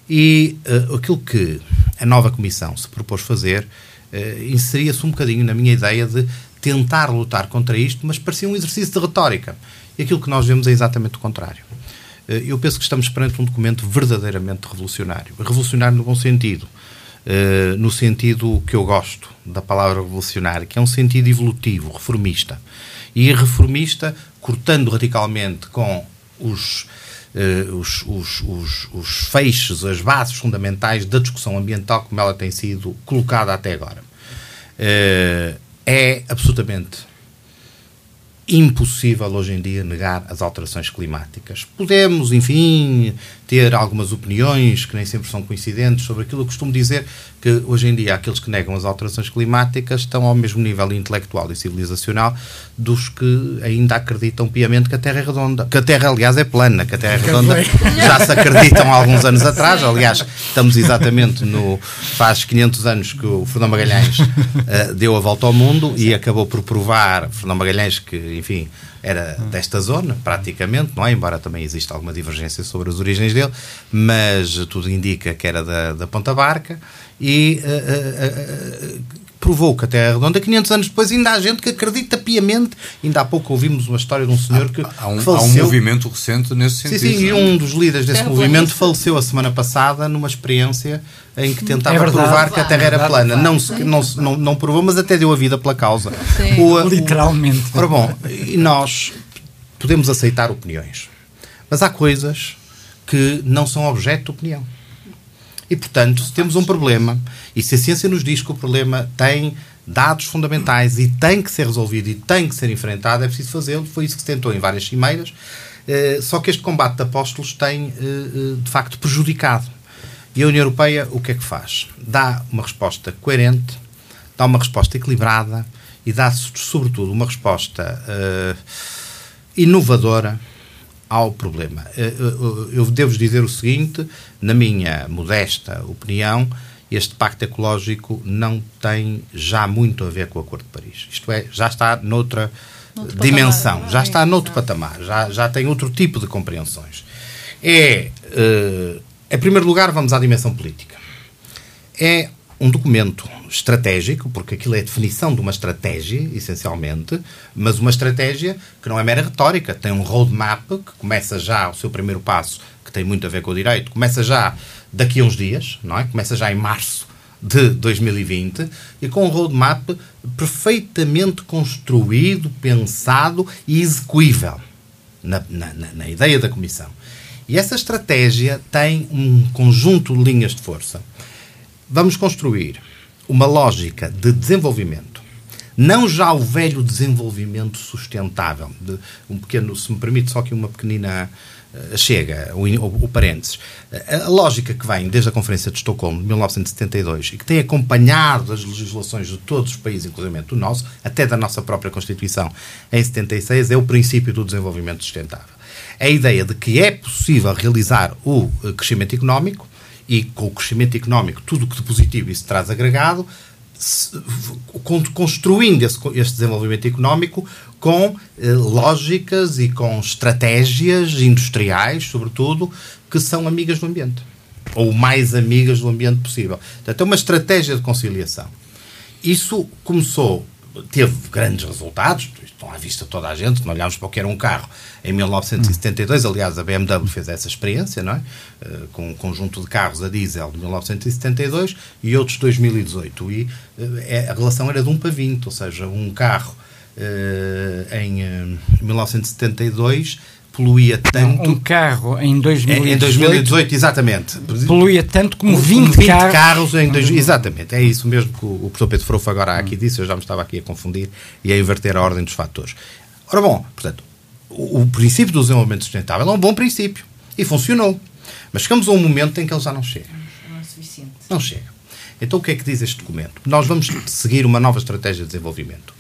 E eh, aquilo que a nova Comissão se propôs fazer eh, inseria-se um bocadinho na minha ideia de tentar lutar contra isto, mas parecia um exercício de retórica. E aquilo que nós vemos é exatamente o contrário. Eh, eu penso que estamos perante um documento verdadeiramente revolucionário. Revolucionário no bom sentido. Eh, no sentido que eu gosto da palavra revolucionário, que é um sentido evolutivo, reformista. E reformista, cortando radicalmente com os, uh, os, os, os, os, feixes, as bases fundamentais da discussão ambiental como ela tem sido colocada até agora. Uh, é absolutamente impossível hoje em dia negar as alterações climáticas. Podemos, enfim, ter algumas opiniões que nem sempre são coincidentes sobre aquilo. Eu costumo dizer que hoje em dia aqueles que negam as alterações climáticas estão ao mesmo nível intelectual e civilizacional dos que ainda acreditam piamente que a Terra é redonda. Que a Terra, aliás, é plana, que a Terra é redonda. Já se acreditam há alguns anos atrás. Aliás, estamos exatamente no. faz 500 anos que o Fernão Magalhães uh, deu a volta ao mundo e acabou por provar, Fernão Magalhães, que, enfim era desta zona, praticamente, não é? Embora também exista alguma divergência sobre as origens dele, mas tudo indica que era da, da Ponta Barca e uh, uh, uh, provou que a Terra é redonda. 500 anos depois ainda há gente que acredita piamente. Ainda há pouco ouvimos uma história de um senhor que, há, um, faleceu. Há um movimento recente nesse sentido. Sim, sim, e um dos líderes desse movimento faleceu a semana passada numa experiência em que tentava é verdade, provar que a Terra era plana. Não, não, não, não provou, mas até deu a vida pela causa. O, Literalmente. O, ora bom, e nós podemos aceitar opiniões, mas há coisas que não são objeto de opinião. E, portanto, se temos um problema, e se a ciência nos diz que o problema tem dados fundamentais e tem que ser resolvido e tem que ser enfrentado, é preciso fazê-lo. Foi isso que se tentou em várias cimeiras. Uh, só que este combate de apóstolos tem, uh, de facto, prejudicado. E a União Europeia o que é que faz? Dá uma resposta coerente, dá uma resposta equilibrada e dá, sobretudo, uma resposta inovadora ao problema. Eh, eh, eu devo dizer o seguinte, na minha modesta opinião, este pacto ecológico não tem já muito a ver com o Acordo de Paris. Isto é, já está noutra noutro dimensão, patamar, já está noutro patamar, já, já tem outro tipo de compreensões. É uh, Em primeiro lugar, vamos à dimensão política. É um documento estratégico, porque aquilo é a definição de uma estratégia, essencialmente, mas uma estratégia que não é mera retórica, tem um roadmap que começa já o seu primeiro passo, que tem muito a ver com o direito, começa já daqui a uns dias, não é? Começa já em março de 2020 e com um roadmap perfeitamente construído, pensado e execuível na, na, na ideia da Comissão. E essa estratégia tem um conjunto de linhas de força. Vamos construir uma lógica de desenvolvimento, não já o velho desenvolvimento sustentável, de um pequeno, se me permite só que uma pequenina uh, chega, o, o, o parênteses. A, a lógica que vem desde a Conferência de Estocolmo de 1972 e que tem acompanhado as legislações de todos os países, inclusive do nosso, até da nossa própria Constituição em 76, é o princípio do desenvolvimento sustentável. A ideia de que é possível realizar o eh, crescimento económico e com o crescimento económico, tudo o que de positivo isso traz agregado, construindo esse, este desenvolvimento económico com eh, lógicas e com estratégias industriais, sobretudo, que são amigas do ambiente. Ou mais amigas do ambiente possível. Portanto, é uma estratégia de conciliação. Isso começou, teve grandes resultados, estão à vista toda a gente, não olhamos para o que era um carro em 1972, aliás, a BMW fez essa experiência, não é? Uh, com um conjunto de carros a diesel de 1972 e outros de 2018. E uh, é, a relação era de 1 para 20, ou seja, um carro uh, em 1972 poluía tanto. Um carro em 2018. Em 2018, exatamente. Poluía tanto como 20, 20 carros. carros em dois, Exatamente, é isso mesmo que o, o professor Pedro Frofo agora aqui disse, eu já me estava aqui a confundir e a inverter a ordem dos fatores. Ora bom, portanto, o, o princípio do desenvolvimento sustentável é um bom princípio e funcionou. Mas chegamos a um momento em que ele já não chega. Não é suficiente. Não chega. Então o que é que diz este documento? Nós vamos seguir uma nova estratégia de desenvolvimento.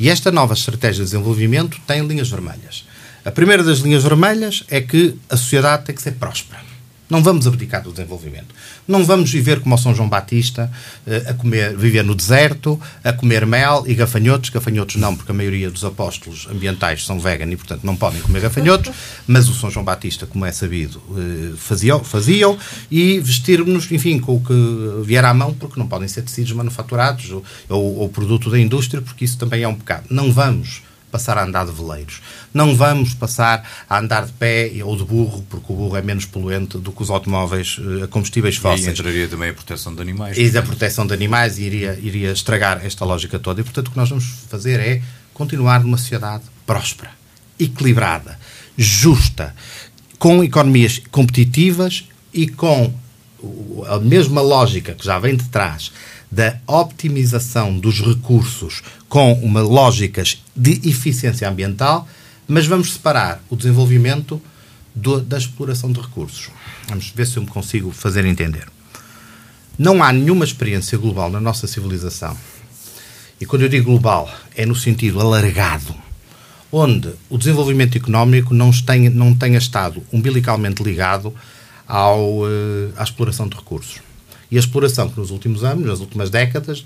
E esta nova estratégia de desenvolvimento tem linhas vermelhas. A primeira das linhas vermelhas é que a sociedade tem que ser próspera. Não vamos abdicar do desenvolvimento. Não vamos viver como o São João Batista, eh, a comer, viver no deserto, a comer mel e gafanhotos. Gafanhotos não, porque a maioria dos apóstolos ambientais são vegan e, portanto, não podem comer gafanhotos. Mas o São João Batista, como é sabido, eh, fazia, fazia e vestir-nos, enfim, com o que vier à mão, porque não podem ser tecidos manufaturados ou, ou, ou produto da indústria, porque isso também é um pecado. Não vamos passar a andar de veleiros. Não vamos passar a andar de pé ou de burro, porque o burro é menos poluente do que os automóveis a eh, combustíveis fósseis. E entraria também a proteção de animais. E a proteção de animais iria, iria estragar esta lógica toda. E, portanto, o que nós vamos fazer é continuar numa sociedade próspera, equilibrada, justa, com economias competitivas e com a mesma lógica que já vem de trás da optimização dos recursos com uma lógicas de eficiência ambiental, mas vamos separar o desenvolvimento do, da exploração de recursos. Vamos ver se eu me consigo fazer entender. Não há nenhuma experiência global na nossa civilização, e quando eu digo global, é no sentido alargado, onde o desenvolvimento económico não tenha, não tenha estado umbilicalmente ligado ao, eh, à exploração de recursos. E a exploração que nos últimos anos, nas últimas décadas,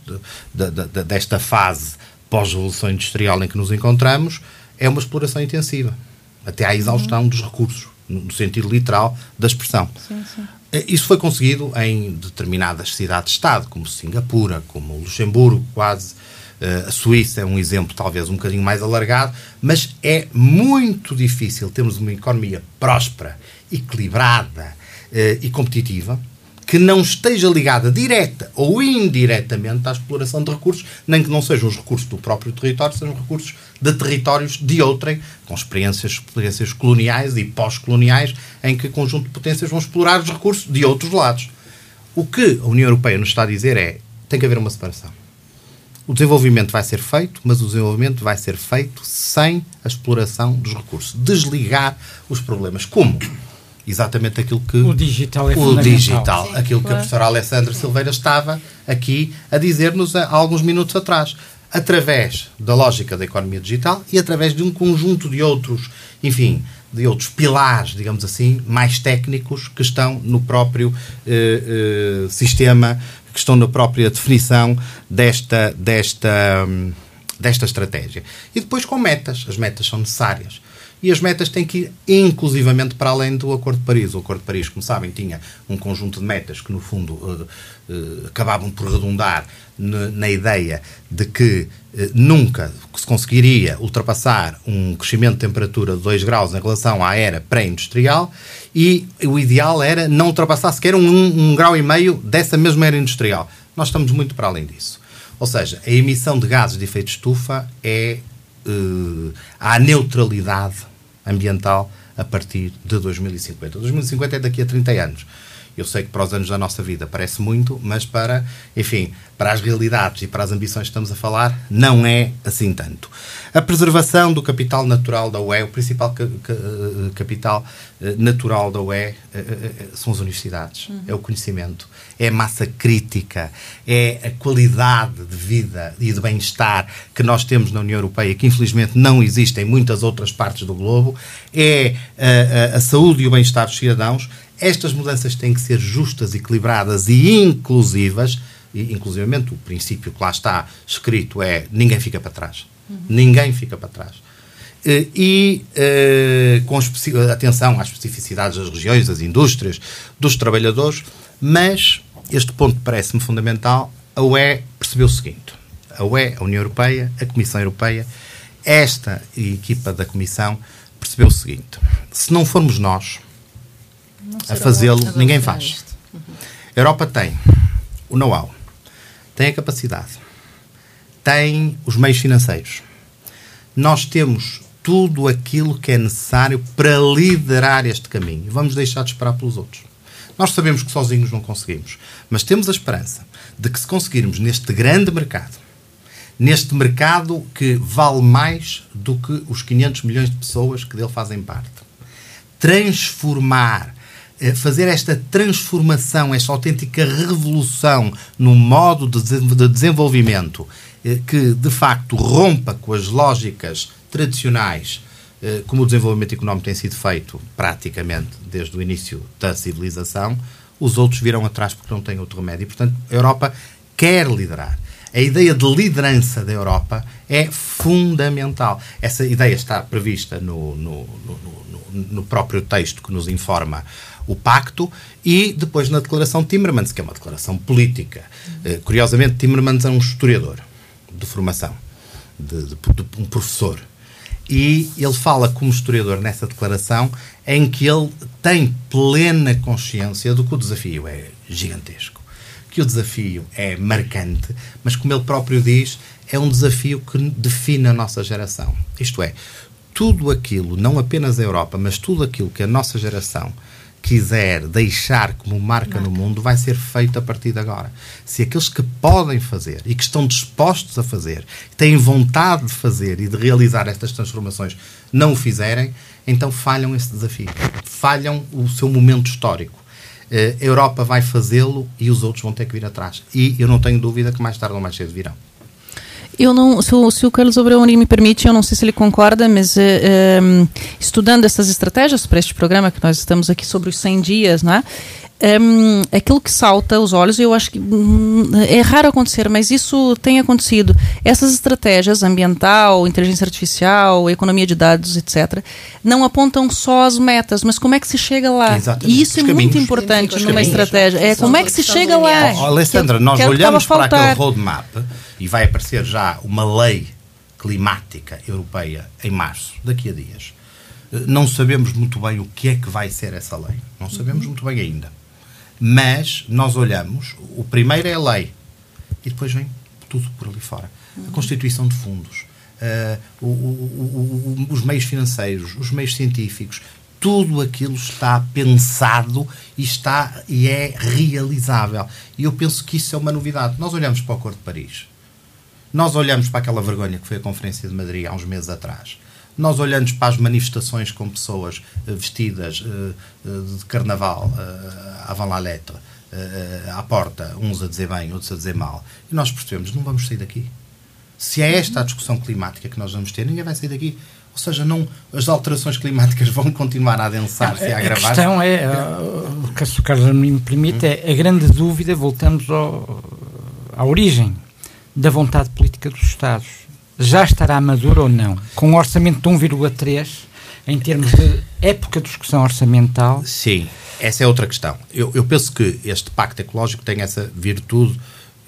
de, de, de, desta fase pós-revolução industrial em que nos encontramos, é uma exploração intensiva, até à exaustão uhum. dos recursos, no sentido literal da expressão. Sim, sim. Eh, isso foi conseguido em determinadas cidades-estado, como Singapura, como Luxemburgo, quase. Eh, a Suíça é um exemplo, talvez um bocadinho mais alargado, mas é muito difícil termos uma economia próspera, equilibrada eh, e competitiva que não esteja ligada direta ou indiretamente à exploração de recursos, nem que não sejam os recursos do próprio território, sejam recursos de territórios de outrem, com experiências, experiências coloniais e pós-coloniais, em que conjunto de potências vão explorar os recursos de outros lados. O que a União Europeia nos está a dizer é tem que haver uma separação. O desenvolvimento vai ser feito, mas o desenvolvimento vai ser feito sem a exploração dos recursos. Desligar os problemas. Como? Exatamente aquilo que o digital é o digital, Sim, aquilo claro. que a professora Alessandra Silveira estava aqui a dizer-nos há alguns minutos atrás, através da lógica da economia digital e através de um conjunto de outros, enfim, de outros pilares, digamos assim, mais técnicos que estão no próprio eh, eh, sistema, que estão na própria definição desta desta hum, desta estratégia. E depois com metas, as metas são necessárias e as metas têm que ir inclusivamente para além do Acordo de Paris. O Acordo de Paris, como sabem, tinha um conjunto de metas que, no fundo, uh, uh, acabavam por redundar na ideia de que uh, nunca se conseguiria ultrapassar um crescimento de temperatura de 2 graus em relação à era pré-industrial e o ideal era não ultrapassar sequer um, um grau e meio dessa mesma era industrial. Nós estamos muito para além disso. Ou seja, a emissão de gases de efeito de estufa é uh, à neutralidade ambiental a partir de 2050. 2050 é daqui a 30 anos. Eu sei que para os anos da nossa vida parece muito, mas para, enfim, para as realidades e para as ambições que estamos a falar, não é assim tanto. A preservação do capital natural da UE, o principal ca ca capital eh, natural da UE eh, eh, são as universidades, uhum. é o conhecimento, é a massa crítica, é a qualidade de vida e de bem-estar que nós temos na União Europeia, que infelizmente não existe em muitas outras partes do globo, é a, a, a saúde e o bem-estar dos cidadãos estas mudanças têm que ser justas, equilibradas e inclusivas, e inclusivamente o princípio que lá está escrito é ninguém fica para trás. Uhum. Ninguém fica para trás. Eh, e uh, com atenção às especificidades das regiões, das indústrias, dos trabalhadores, mas este ponto parece-me fundamental. A UE percebeu o seguinte: a UE, a União Europeia, a Comissão Europeia, esta equipa da Comissão percebeu o seguinte: se não formos nós, a fazê-lo, ninguém faz. Uhum. A Europa tem o know-how, tem a capacidade, tem os meios financeiros. Nós temos tudo aquilo que é necessário para liderar este caminho. Vamos deixar de esperar pelos outros. Nós sabemos que sozinhos não conseguimos, mas temos a esperança de que se conseguirmos neste grande mercado, neste mercado que vale mais do que os 500 milhões de pessoas que dele fazem parte, transformar fazer esta transformação, esta autêntica revolução no modo de desenvolvimento eh, que, de facto, rompa com as lógicas tradicionais eh, como o desenvolvimento económico tem sido feito praticamente desde o início da civilização, os outros virão atrás porque não têm outro remédio. E, portanto, a Europa quer liderar. A ideia de liderança da Europa é fundamental. Essa ideia está prevista no, no, no, no próprio texto que nos informa o pacto, e depois na declaração de Timmermans, que é uma declaração política. Uh, curiosamente, Timmermans é um historiador de formação, de, de, de, um professor. E ele fala como historiador nessa declaração em que ele tem plena consciência do que o desafio é gigantesco, que o desafio é marcante, mas como ele próprio diz, é um desafio que define a nossa geração. Isto é, tudo aquilo, não apenas a Europa, mas tudo aquilo que a nossa geração quiser deixar como marca, marca, no mundo, vai ser feito a partir de agora. Se aqueles que podem fazer e que estão dispostos a fazer, têm vontade de fazer e de realizar estas transformações, não o fizerem, então falham esse desafio. Falham o seu momento histórico. Eh, a Europa vai fazê-lo e os outros vão ter que vir atrás. E eu não tenho dúvida que mais tarde ou mais cedo virão. Eu não, se o, se o Carlos Obreoni me permite, eu não sei se ele concorda, mas é, estudando essas estratégias para este programa que nós estamos aqui sobre os 100 dias, não é? Um, aquilo que salta aos olhos, eu acho que hum, é raro acontecer, mas isso tem acontecido. Essas estratégias, ambiental, inteligência artificial, economia de dados, etc., não apontam só as metas, mas como é que se chega lá. Exatamente. E isso Os é caminhos. muito importante numa caminhos. estratégia. É como é que se chega lá. Oh, Alessandra, nós que, olhamos para aquele roadmap e vai aparecer já uma lei climática europeia em março, daqui a dias. Não sabemos muito bem o que é que vai ser essa lei. Não sabemos muito bem ainda mas nós olhamos, o primeiro é a lei e depois vem tudo por ali fora. A constituição de fundos, uh, o, o, o, os meios financeiros, os meios científicos, tudo aquilo está pensado e está e é realizável. E eu penso que isso é uma novidade. Nós olhamos para o Acordo de Paris. Nós olhamos para aquela vergonha que foi a Conferência de Madrid há uns meses atrás. Nós olhamos para as manifestações com pessoas uh, vestidas uh, uh, de carnaval, uh, avant la lettre, à porta, uns a dizer bem, outros a dizer mal, e nós percebemos, não vamos sair daqui. Se é esta a discussão climática que nós vamos ter, ninguém vai sair daqui. Ou seja, não, as alterações climáticas vão continuar a adensar-se e a agravar. A questão é, o que o Carlos me permite, é a grande dúvida, voltamos ao, à origem da vontade política dos Estados já estará maduro ou não? Com um orçamento de 1,3, em termos de época de discussão orçamental. Sim, essa é outra questão. Eu, eu penso que este pacto ecológico tem essa virtude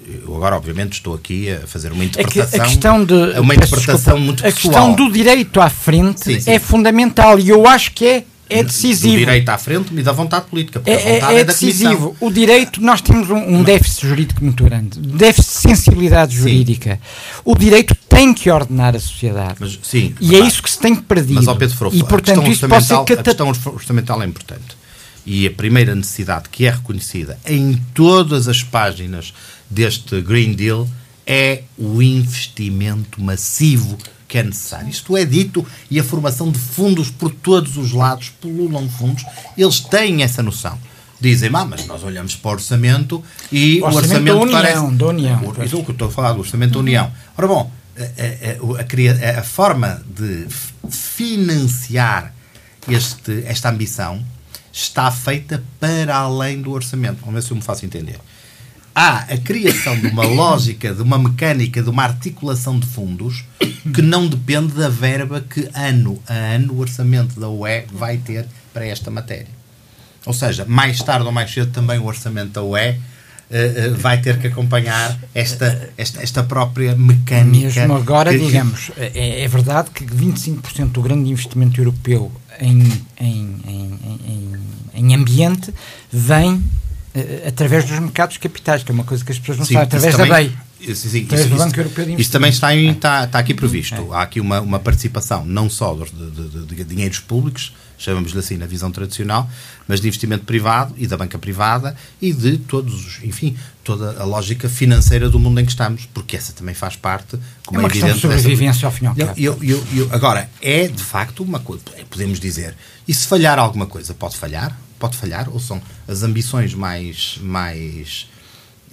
eu agora, obviamente, estou aqui a fazer uma interpretação. A, questão de. Uma interpretação desculpa, muito A questão do direito à frente sim, sim. é fundamental e eu acho que é. É decisivo. Do direito à frente e da vontade política. É, vontade é, é, é decisivo. O direito, nós temos um, um déficit jurídico muito grande, déficit de sensibilidade jurídica. Sim. O direito tem que ordenar a sociedade. Mas, sim, e claro. é isso que se tem perdido. Mas, ao Pedro Frofo, e, portanto, isso pode ser cata... A questão orçamental é importante. E a primeira necessidade que é reconhecida em todas as páginas deste Green Deal é o investimento massivo que é necessário. Isto é dito e a formação de fundos por todos os lados pululam fundos. Eles têm essa noção. Dizem, ah, mas nós olhamos para o orçamento e o orçamento, orçamento da União, parece... Da União. O, isso é o que eu estou a falar, do orçamento da União. Ora bom, a, a, a, a forma de financiar este, esta ambição está feita para além do orçamento. Vamos ver se eu me faço entender há a criação de uma lógica, de uma mecânica, de uma articulação de fundos que não depende da verba que ano a ano o orçamento da UE vai ter para esta matéria. Ou seja, mais tarde ou mais cedo também o orçamento da UE Uh, uh, vai ter que acompanhar esta, esta, esta própria mecânica. Mesmo agora, que, digamos, é, é, verdade que 25% do grande investimento europeu em, em, em, em, ambiente vem através dos mercados capitais, que é uma coisa que as pessoas não sim, sabem, através também, da BEI. Sim, sim, através isso, do Banco Europeu de Investimento. Isso também está, em, está, está aqui previsto. É. Há aqui uma, uma participação, não só de, de, de, dinheiros públicos, chamamos-lhe assim na visão tradicional, mas de investimento privado e da banca privada e de todos, enfim, toda a lógica financeira do mundo em que estamos, porque essa também faz parte, como é, uma é questão de sobrevivência dessa... ao fim e ao cabo. Eu, eu, eu, agora, é de facto uma coisa, podemos dizer, e se falhar alguma coisa, pode falhar? Pode falhar, ou são as ambições mais, mais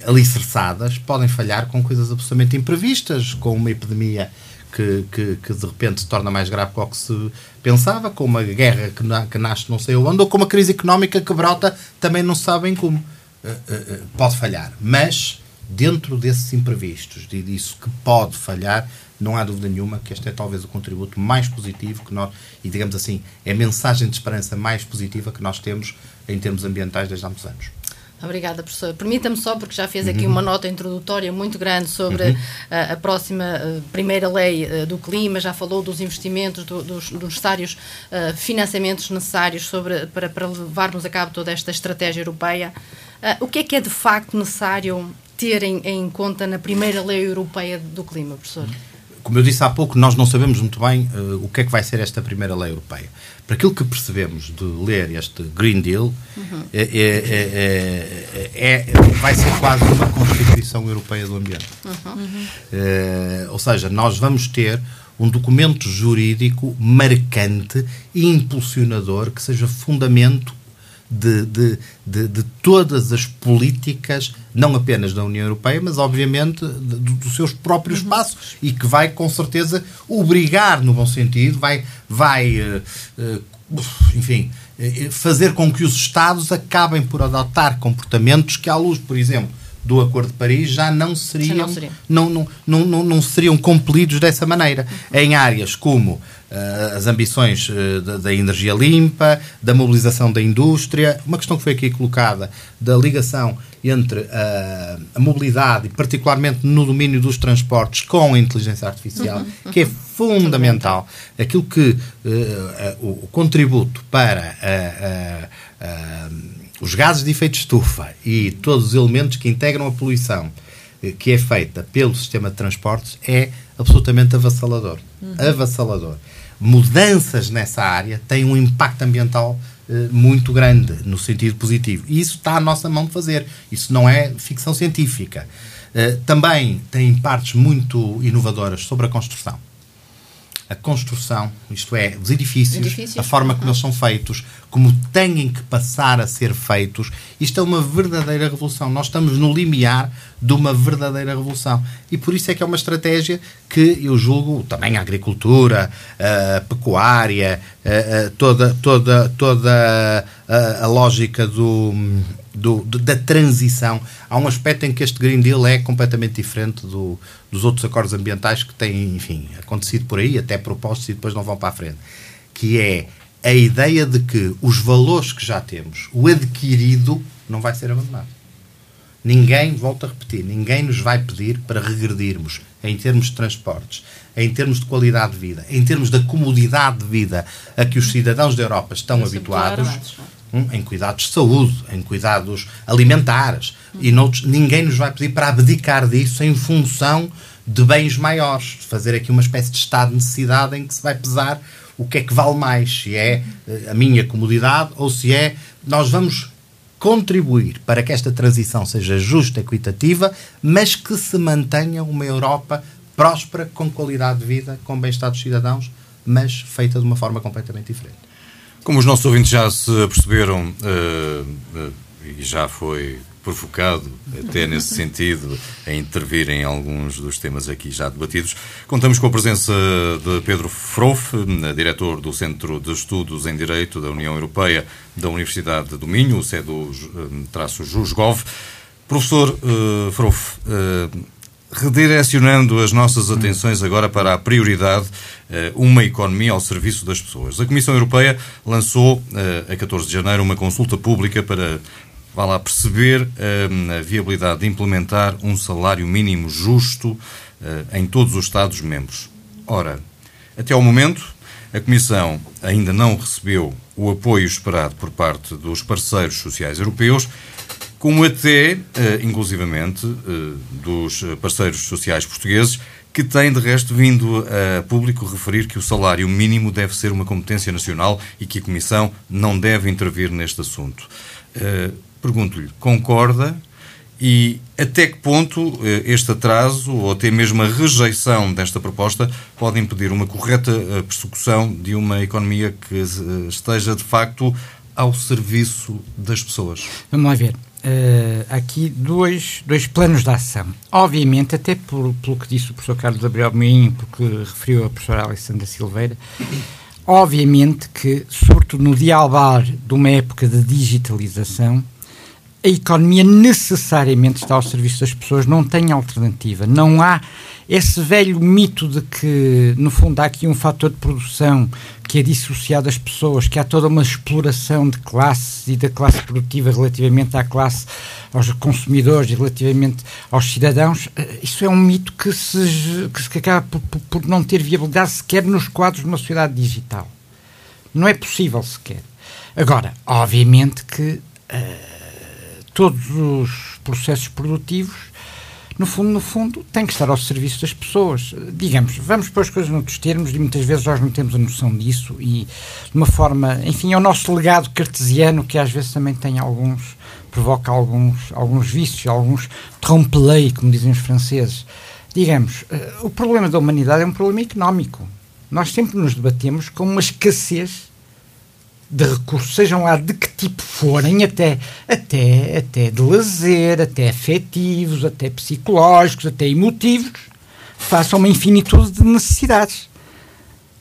alicerçadas, podem falhar com coisas absolutamente imprevistas, com uma epidemia que, que, que, de repente se torna mais grave do que se pensava, com uma guerra que, na, que nasce não sei onde, ou com uma crise económica que brota também não sabem como. Uh, uh, uh, pode falhar. Mas, dentro desses imprevistos, disso que pode falhar, não há dúvida nenhuma que este é talvez o contributo mais positivo que nós, e digamos assim, é a mensagem de esperança mais positiva que nós temos em termos ambientais desde há muitos anos. Obrigada, professor. Permita-me só, porque já fez aqui uhum. uma nota introdutória muito grande sobre uhum. a, eh, a, próxima uh, primeira lei uh, do clima, já falou dos investimentos, do, dos, dos necessários financiamentos necessários sobre, para, para levarmos a cabo toda esta estratégia europeia. o que é que é de facto necessário ter em, em conta na primeira lei europeia do clima, professor? Uhum como eu disse há pouco, nós não sabemos muito bem uh, o que é que vai ser esta primeira lei europeia. Para aquilo que percebemos de ler este Green Deal, uhum. é, é, é, é, vai ser quase uma Constituição Europeia do Ambiente. Uhum. Uh, ou seja, nós vamos ter um documento jurídico marcante e impulsionador que seja fundamento de, de, de, de, todas as políticas, não apenas da União Europeia, mas obviamente dos seus próprios uhum. passos e que vai com certeza obrigar, no bom sentido, vai, vai uh, uh, enfim, uh, fazer com que os Estados acabem por adotar comportamentos que, à luz, por exemplo, do Acordo de Paris já não seriam, já não, seriam. Não, não, não, não, seriam compelidos dessa maneira. Uhum. Em áreas como as ambições uh, da, da, energia limpa, da mobilização da indústria, uma questão que foi aqui colocada, da ligação entre uh, a mobilidade, particularmente no domínio dos transportes, com a inteligência artificial, uhum, uhum. que é fundamental. Aquilo que o contributo para os gases de efeito estufa e todos os elementos que integram a poluição eh, que é feita pelo sistema de transportes é absolutamente avassalador. Uhum. Avassalador. Mudanças nessa área têm um impacto ambiental eh, muito grande, no sentido positivo. E isso está à nossa mão de fazer. Isso não é ficção científica. Eh, também tem partes muito inovadoras sobre a construção a construção, isto é, os edifícios, edifícios. a forma como eles são feitos, como têm que passar a ser feitos, isto é uma verdadeira revolução. Nós estamos no limiar de uma verdadeira revolução. E por isso é que é uma estratégia que eu julgo também a agricultura, a pecuária, a, a, toda, toda, toda a, a lógica do do, da transição. Há um aspecto em que este Green Deal é completamente diferente do, dos outros acordos ambientais que têm, enfim, acontecido por aí, até propostos e depois não vão para a frente. que é a ideia de que os valores que já temos, o adquirido, não vai ser abandonado. Ninguém, volto a repetir, ninguém nos vai pedir para regredirmos em termos de transportes, em termos de qualidade de vida, em termos da comodidade de vida a que os cidadãos da Europa estão habituados, hum, em cuidados de saúde, em cuidados alimentares, e noutros, ninguém nos vai pedir para abdicar disso em função de bens maiores, fazer aqui uma espécie de estado de necessidade em que se vai pesar o que é que vale mais, se é eh, a minha comodidade ou se é nós vamos contribuir para que esta transição seja justa, equitativa, mas que se mantenha uma Europa próspera, com qualidade de vida, com bem-estar dos cidadãos, mas feita de uma forma completamente diferente. Como os nossos ouvintes já se perceberam, uh, uh, e já foi provocado, até nesse sentido, a intervir em alguns dos temas aqui já debatidos. Contamos com a presença de Pedro Frouf, diretor do Centro de Estudos em Direito da União Europeia da Universidade do Minho, o CEDU-JUSGOV. Professor uh, Frouf, uh, redirecionando as nossas atenções agora para a prioridade, uh, uma economia ao serviço das pessoas. A Comissão Europeia lançou, uh, a 14 de janeiro, uma consulta pública para vá lá perceber uh, a viabilidade de implementar um salário mínimo justo em todos os Estados-membros. Ora, até ao momento, a Comissão ainda não recebeu o apoio esperado por parte dos parceiros sociais europeus, como até, uh, inclusivamente, dos parceiros sociais portugueses, que têm, de resto, vindo a público referir que o salário mínimo deve ser uma competência nacional e que a Comissão não deve intervir neste assunto. Pergunto-lhe, concorda e até que ponto eh, este atraso ou até mesmo a rejeição desta proposta pode impedir uma correta eh, persecução de uma economia que eh, esteja de facto ao serviço das pessoas? Vamos lá ver. Uh, aqui dois, dois planos de ação. Obviamente, até por, pelo que disse o professor Carlos Gabriel Moinho, porque referiu a professora Alessandra Silveira, obviamente que, sobretudo no dialbar de uma época de digitalização, a economia necessariamente está ao serviço das pessoas, não tem alternativa. Não há esse velho mito de que, no fundo, há aqui um fator de produção que é dissociado das pessoas, que há toda uma exploração de classes e da classe produtiva relativamente à classe, aos consumidores e relativamente aos cidadãos. Eh, isso é um mito que se, que acaba por, por não ter viabilidade sequer nos quadros de uma sociedade digital. Não é possível sequer. Agora, obviamente que. Uh, todos os processos produtivos, no fundo, no fundo, têm que estar ao serviço das pessoas. Digamos, vamos pôr as coisas noutros termos e muitas vezes nós não temos a noção disso e de uma forma, enfim, é o nosso legado cartesiano que às vezes também tem alguns, provoca alguns, alguns vícios, alguns trompe-l'œil, como dizem os franceses. Digamos, eh, o problema da humanidade é um problema económico. Nós sempre nos debatemos com uma escassez de recursos, sejam lá de que tipo forem, até, até, até de lazer, até afetivos, até psicológicos, até emotivos, façam uma infinitude de necessidades.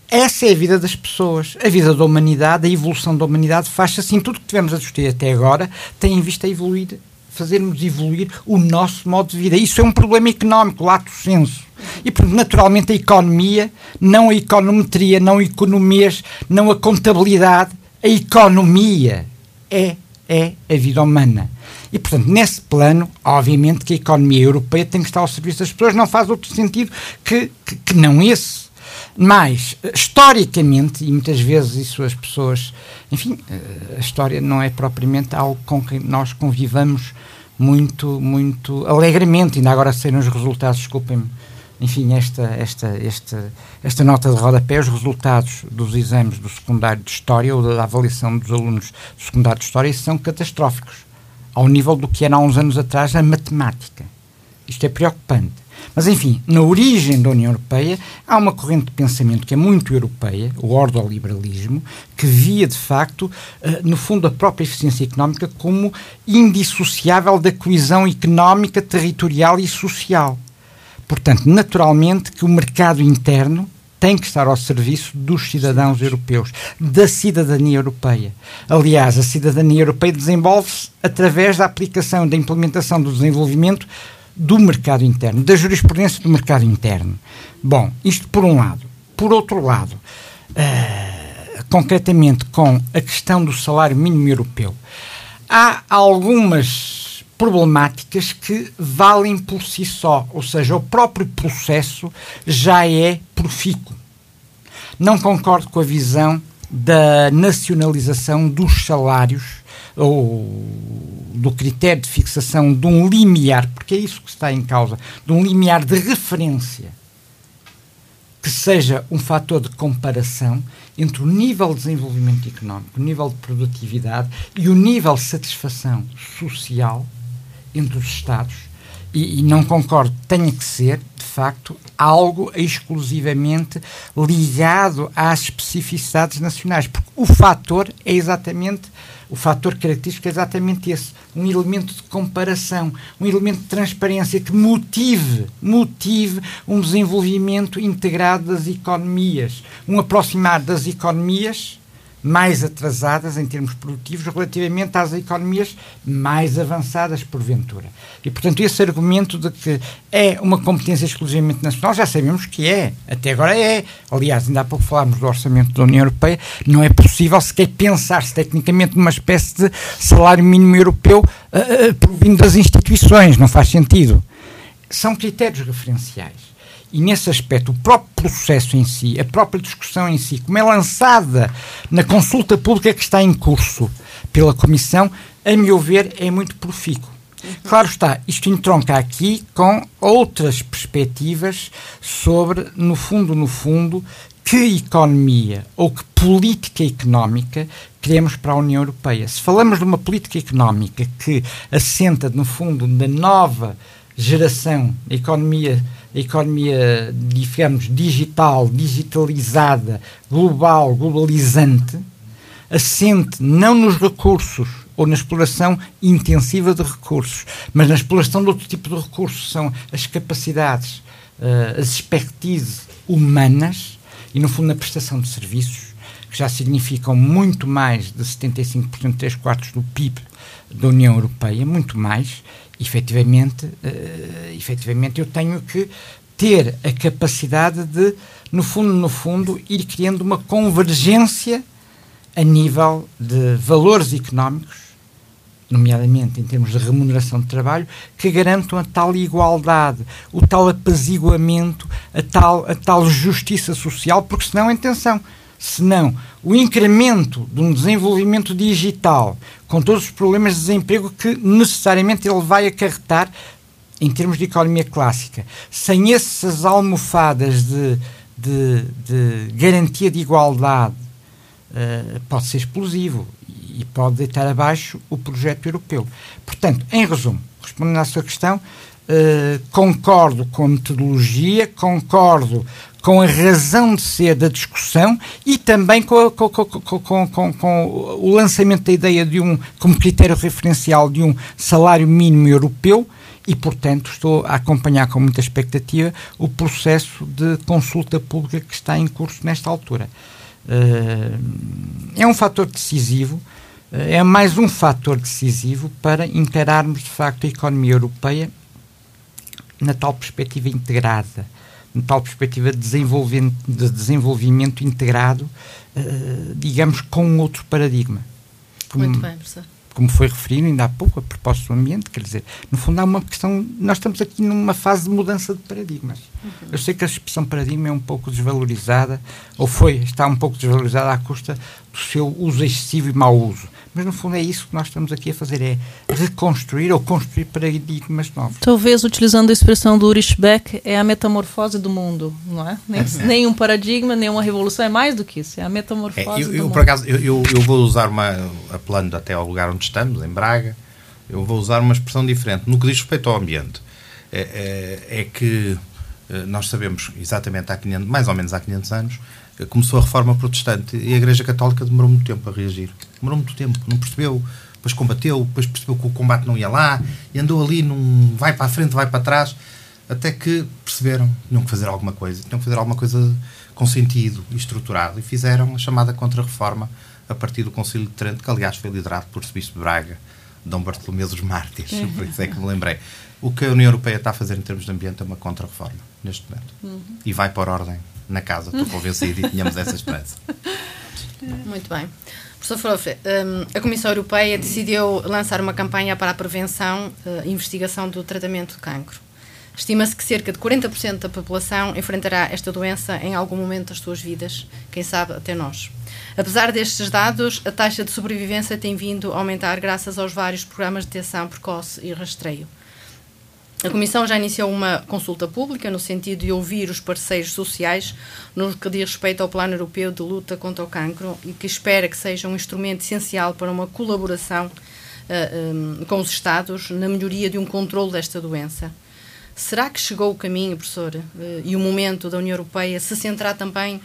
Essa é a vida das pessoas. A vida da humanidade, a evolução da humanidade faz-se assim. Tudo que tivemos a discutir até agora tem em vista evoluir, fazermos evoluir o nosso modo de vida. Isso é um problema económico, lato senso. E, portanto, naturalmente, a economia, não a econometria, não economias, não a contabilidade, a economia é, é a vida humana. E, portanto, nesse plano, obviamente que a economia europeia tem que estar ao serviço das pessoas, não faz outro sentido que, que, que não esse. Mas, historicamente, e muitas vezes isso as pessoas. Enfim, a história não é propriamente algo com que nós convivamos muito, muito alegremente. Ainda agora saíram os resultados, desculpem-me, enfim, esta, esta, esta, esta nota de rodapé, os resultados dos exames do secundário de História ou da avaliação dos alunos do secundário de História são catastróficos, ao nível do que era há uns anos atrás a matemática. Isto é preocupante. Mas, enfim, na origem da União Europeia há uma corrente de pensamento que é muito europeia, o ordoliberalismo, que via, de facto, uh, no fundo, a própria eficiência económica como indissociável da coesão económica, territorial e social. Portanto, naturalmente que o mercado interno tem que estar ao serviço dos cidadãos europeus, da cidadania europeia. Aliás, a cidadania europeia desenvolve-se através da aplicação, da implementação do desenvolvimento do mercado interno, da jurisprudência do mercado interno. Bom, isto por um lado. Por outro lado, uh, concretamente com a questão do salário mínimo europeu, há algumas problemáticas que valem por si só, ou seja, o próprio processo já é profícuo. Não concordo com a visão da nacionalização dos salários ou do critério de fixação de um limiar, porque é isso que está em causa, de um limiar de referência que seja um fator de comparação entre o nível de desenvolvimento económico, o nível de produtividade e o nível de satisfação social entre os Estados. E, e não concordo, tenha que ser, de facto, algo exclusivamente ligado às especificidades nacionais, porque o fator é exatamente o fator característico é exatamente esse, um elemento de comparação, um elemento de transparência que motive, motive um desenvolvimento integrado das economias, um aproximar das economias mais atrasadas em termos produtivos relativamente às economias mais avançadas, porventura. E, portanto, esse argumento de que é uma competência exclusivamente nacional, já sabemos que é. Até agora é. Aliás, ainda há pouco falámos do orçamento da União Europeia, não é possível sequer pensar-se tecnicamente numa espécie de salário mínimo europeu uh, uh, provindo das instituições, não faz sentido. São critérios referenciais e nesse aspecto o próprio processo em si, a própria discussão em si, como é lançada na consulta pública que está em curso pela Comissão, a meu ver, é muito profícuo. Claro está, isto entronca aqui com outras perspectivas sobre, no fundo, no fundo, que economia ou que política económica queremos para a União Europeia. Se falamos de uma política económica que assenta, no fundo, na nova geração, a economia economia, digamos, digital, digitalizada, global, globalizante, assente não nos recursos ou na exploração intensiva de recursos, mas na exploração de outro tipo de recursos, são as capacidades, uh, as expertises humanas e, no fundo, na prestação de serviços, que já significam muito mais de 75%, 3 quartos do PIB da União Europeia, muito mais, efetivamente, uh, efetivamente eu tenho que ter a capacidade de, no fundo, no fundo, ir criando uma convergência a nível de valores económicos, nomeadamente em termos de remuneração de trabalho, que garantam a tal igualdade, o tal apaziguamento, a tal, a tal justiça social, porque senão, atenção, senão o incremento de um desenvolvimento digital, com todos os problemas de desemprego que necessariamente ele vai acarretar em termos de economia clássica, sem essas almofadas de, de, de garantia de igualdade, uh, pode ser explosivo e pode deitar abaixo o projeto europeu. Portanto, em resumo, respondendo à sua questão, uh, concordo com a metodologia, concordo com a razão de ser da discussão e também com, a, com, com, com, o lançamento da ideia de um, como critério referencial de um salário mínimo europeu e, portanto, estou a acompanhar com muita expectativa o processo de consulta pública que está em curso nesta altura. é um fator decisivo, é mais um fator decisivo para encararmos, de facto, a economia europeia na tal perspectiva integrada tal perspectiva de desenvolvimento, de desenvolvimento integrado, uh, digamos, com um outro paradigma. Como, Muito bem, professor. Como foi referido ainda há pouco, a propósito do ambiente, quer dizer, no fundo há uma questão, nós estamos aqui numa fase de mudança de paradigmas. Uhum. Eu sei que a expressão paradigma é um pouco desvalorizada, ou foi, está um pouco desvalorizada à custa do seu uso excessivo e mau uso. Mas, no fundo, é isso que nós estamos aqui a fazer, é reconstruir ou construir paradigmas novos. Talvez, utilizando a expressão do Ulrich Beck, é a metamorfose do mundo, não é? Nem, é. nem um paradigma, nem uma revolução, é mais do que isso, é a metamorfose é, eu, do eu, mundo. Por acaso, eu, eu vou usar uma, apelando até ao lugar onde estamos, em Braga, eu vou usar uma expressão diferente. No que diz respeito ao ambiente, é, é, é que eh, nós sabemos exatamente há 500, mais ou menos há 500 anos, começou a reforma protestante e a Igreja Católica demorou muito tempo a reagir. Demorou muito tempo, não percebeu, depois combateu, depois percebeu que o combate não ia lá e andou ali num vai para a frente, vai para trás, até que perceberam que tinham que fazer alguma coisa, tinham que fazer alguma coisa com sentido e estruturado e fizeram a chamada contra-reforma a partir do Concílio de Trento, que aliás foi liderado por Bispo de Braga, Dom Bartolomeu dos Mártires, por isso é que me lembrei. O que a União Europeia está a fazer em termos de ambiente é uma contra-reforma, neste momento. Uhum. E vai por ordem na casa, estou convencido e tínhamos essa esperança. Muito bem. Professor Frofre, hum, a Comissão Europeia decidiu lançar uma campanha para a prevenção e investigação do tratamento de cancro. Estima-se que cerca de 40% da população enfrentará esta doença em algum momento das suas vidas, quem sabe até nós. Apesar destes dados, a taxa de sobrevivência tem vindo a aumentar graças aos vários programas de detecção precoce e rastreio. A Comissão já iniciou uma consulta pública no sentido de ouvir os parceiros sociais no que diz respeito ao Plano Europeu de Luta contra o Cancro e que espera que seja um instrumento essencial para uma colaboração uh, eh, um, eh, com os Estados na melhoria de um controle desta doença. Será que chegou o caminho, professor, uh, e o momento da União Europeia se centrar também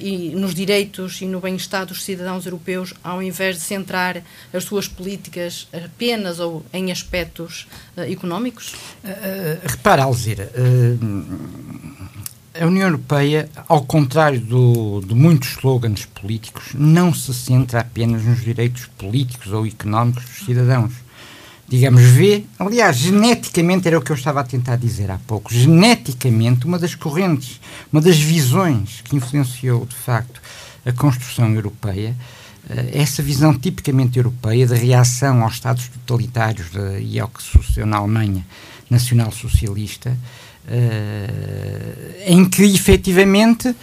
e nos direitos e no bem-estar dos cidadãos europeus, ao invés de centrar as suas políticas apenas ou em aspectos uh, económicos? repara, Alzira, a União Europeia, ao contrário do, de muitos slogans políticos, não se centra apenas nos direitos políticos ou económicos dos cidadãos digamos, vê, aliás, geneticamente era o que eu estava a tentar dizer há pouco, geneticamente uma das correntes, uma das visões que influenciou de facto a construção europeia, eh, essa visão tipicamente europeia de reação aos Estados totalitários de, e ao que sucedeu na Alemanha nacional-socialista, uh, em que efetivamente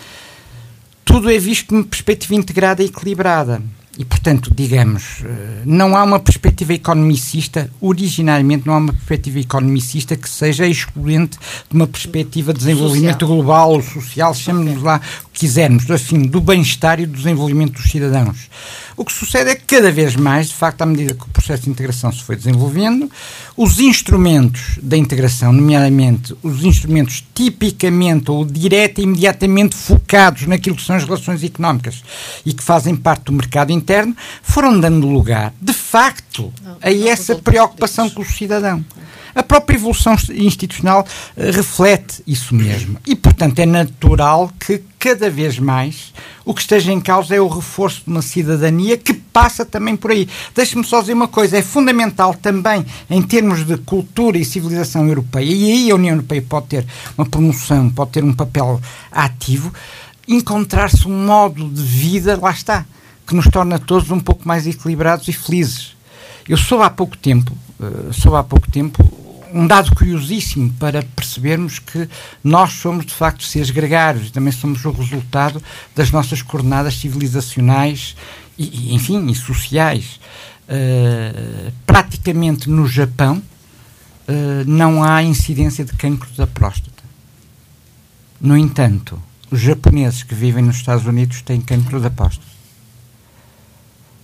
tudo é visto numa perspectiva integrada e equilibrada. E, portanto, digamos, eh, não há uma perspectiva economicista, originariamente não há uma perspectiva economicista que seja excluente de uma perspectiva de desenvolvimento social. global ou social, chamemos lá o que quisermos, afim, do bem-estar e do desenvolvimento dos cidadãos. O que sucede é que cada vez mais, de facto, à medida que o processo de integração se foi desenvolvendo, os instrumentos da integração, nomeadamente os instrumentos tipicamente ou direta e imediatamente focados naquilo que são as relações económicas e que fazem parte do mercado interno, foram dando lugar, de facto, a essa preocupação com o cidadão. A própria evolução institucional uh, reflete isso mesmo. E, portanto, é natural que cada vez mais o que esteja em causa é o reforço de uma cidadania que passa também por aí. Deixe-me só dizer uma coisa: é fundamental também, em termos de cultura e civilização europeia, e aí a União Europeia pode ter uma promoção, pode ter um papel ativo, encontrar-se um modo de vida, lá está, que nos torna todos um pouco mais equilibrados e felizes. Eu sou há pouco tempo, uh, sou há pouco tempo um dado curiosíssimo para percebermos que nós somos de facto seres gregários, também somos o resultado das nossas coordenadas civilizacionais e, enfim, e sociais. Uh, praticamente no Japão uh, não há incidência de cancro da próstata. No entanto, os japoneses que vivem nos Estados Unidos têm cancro da próstata.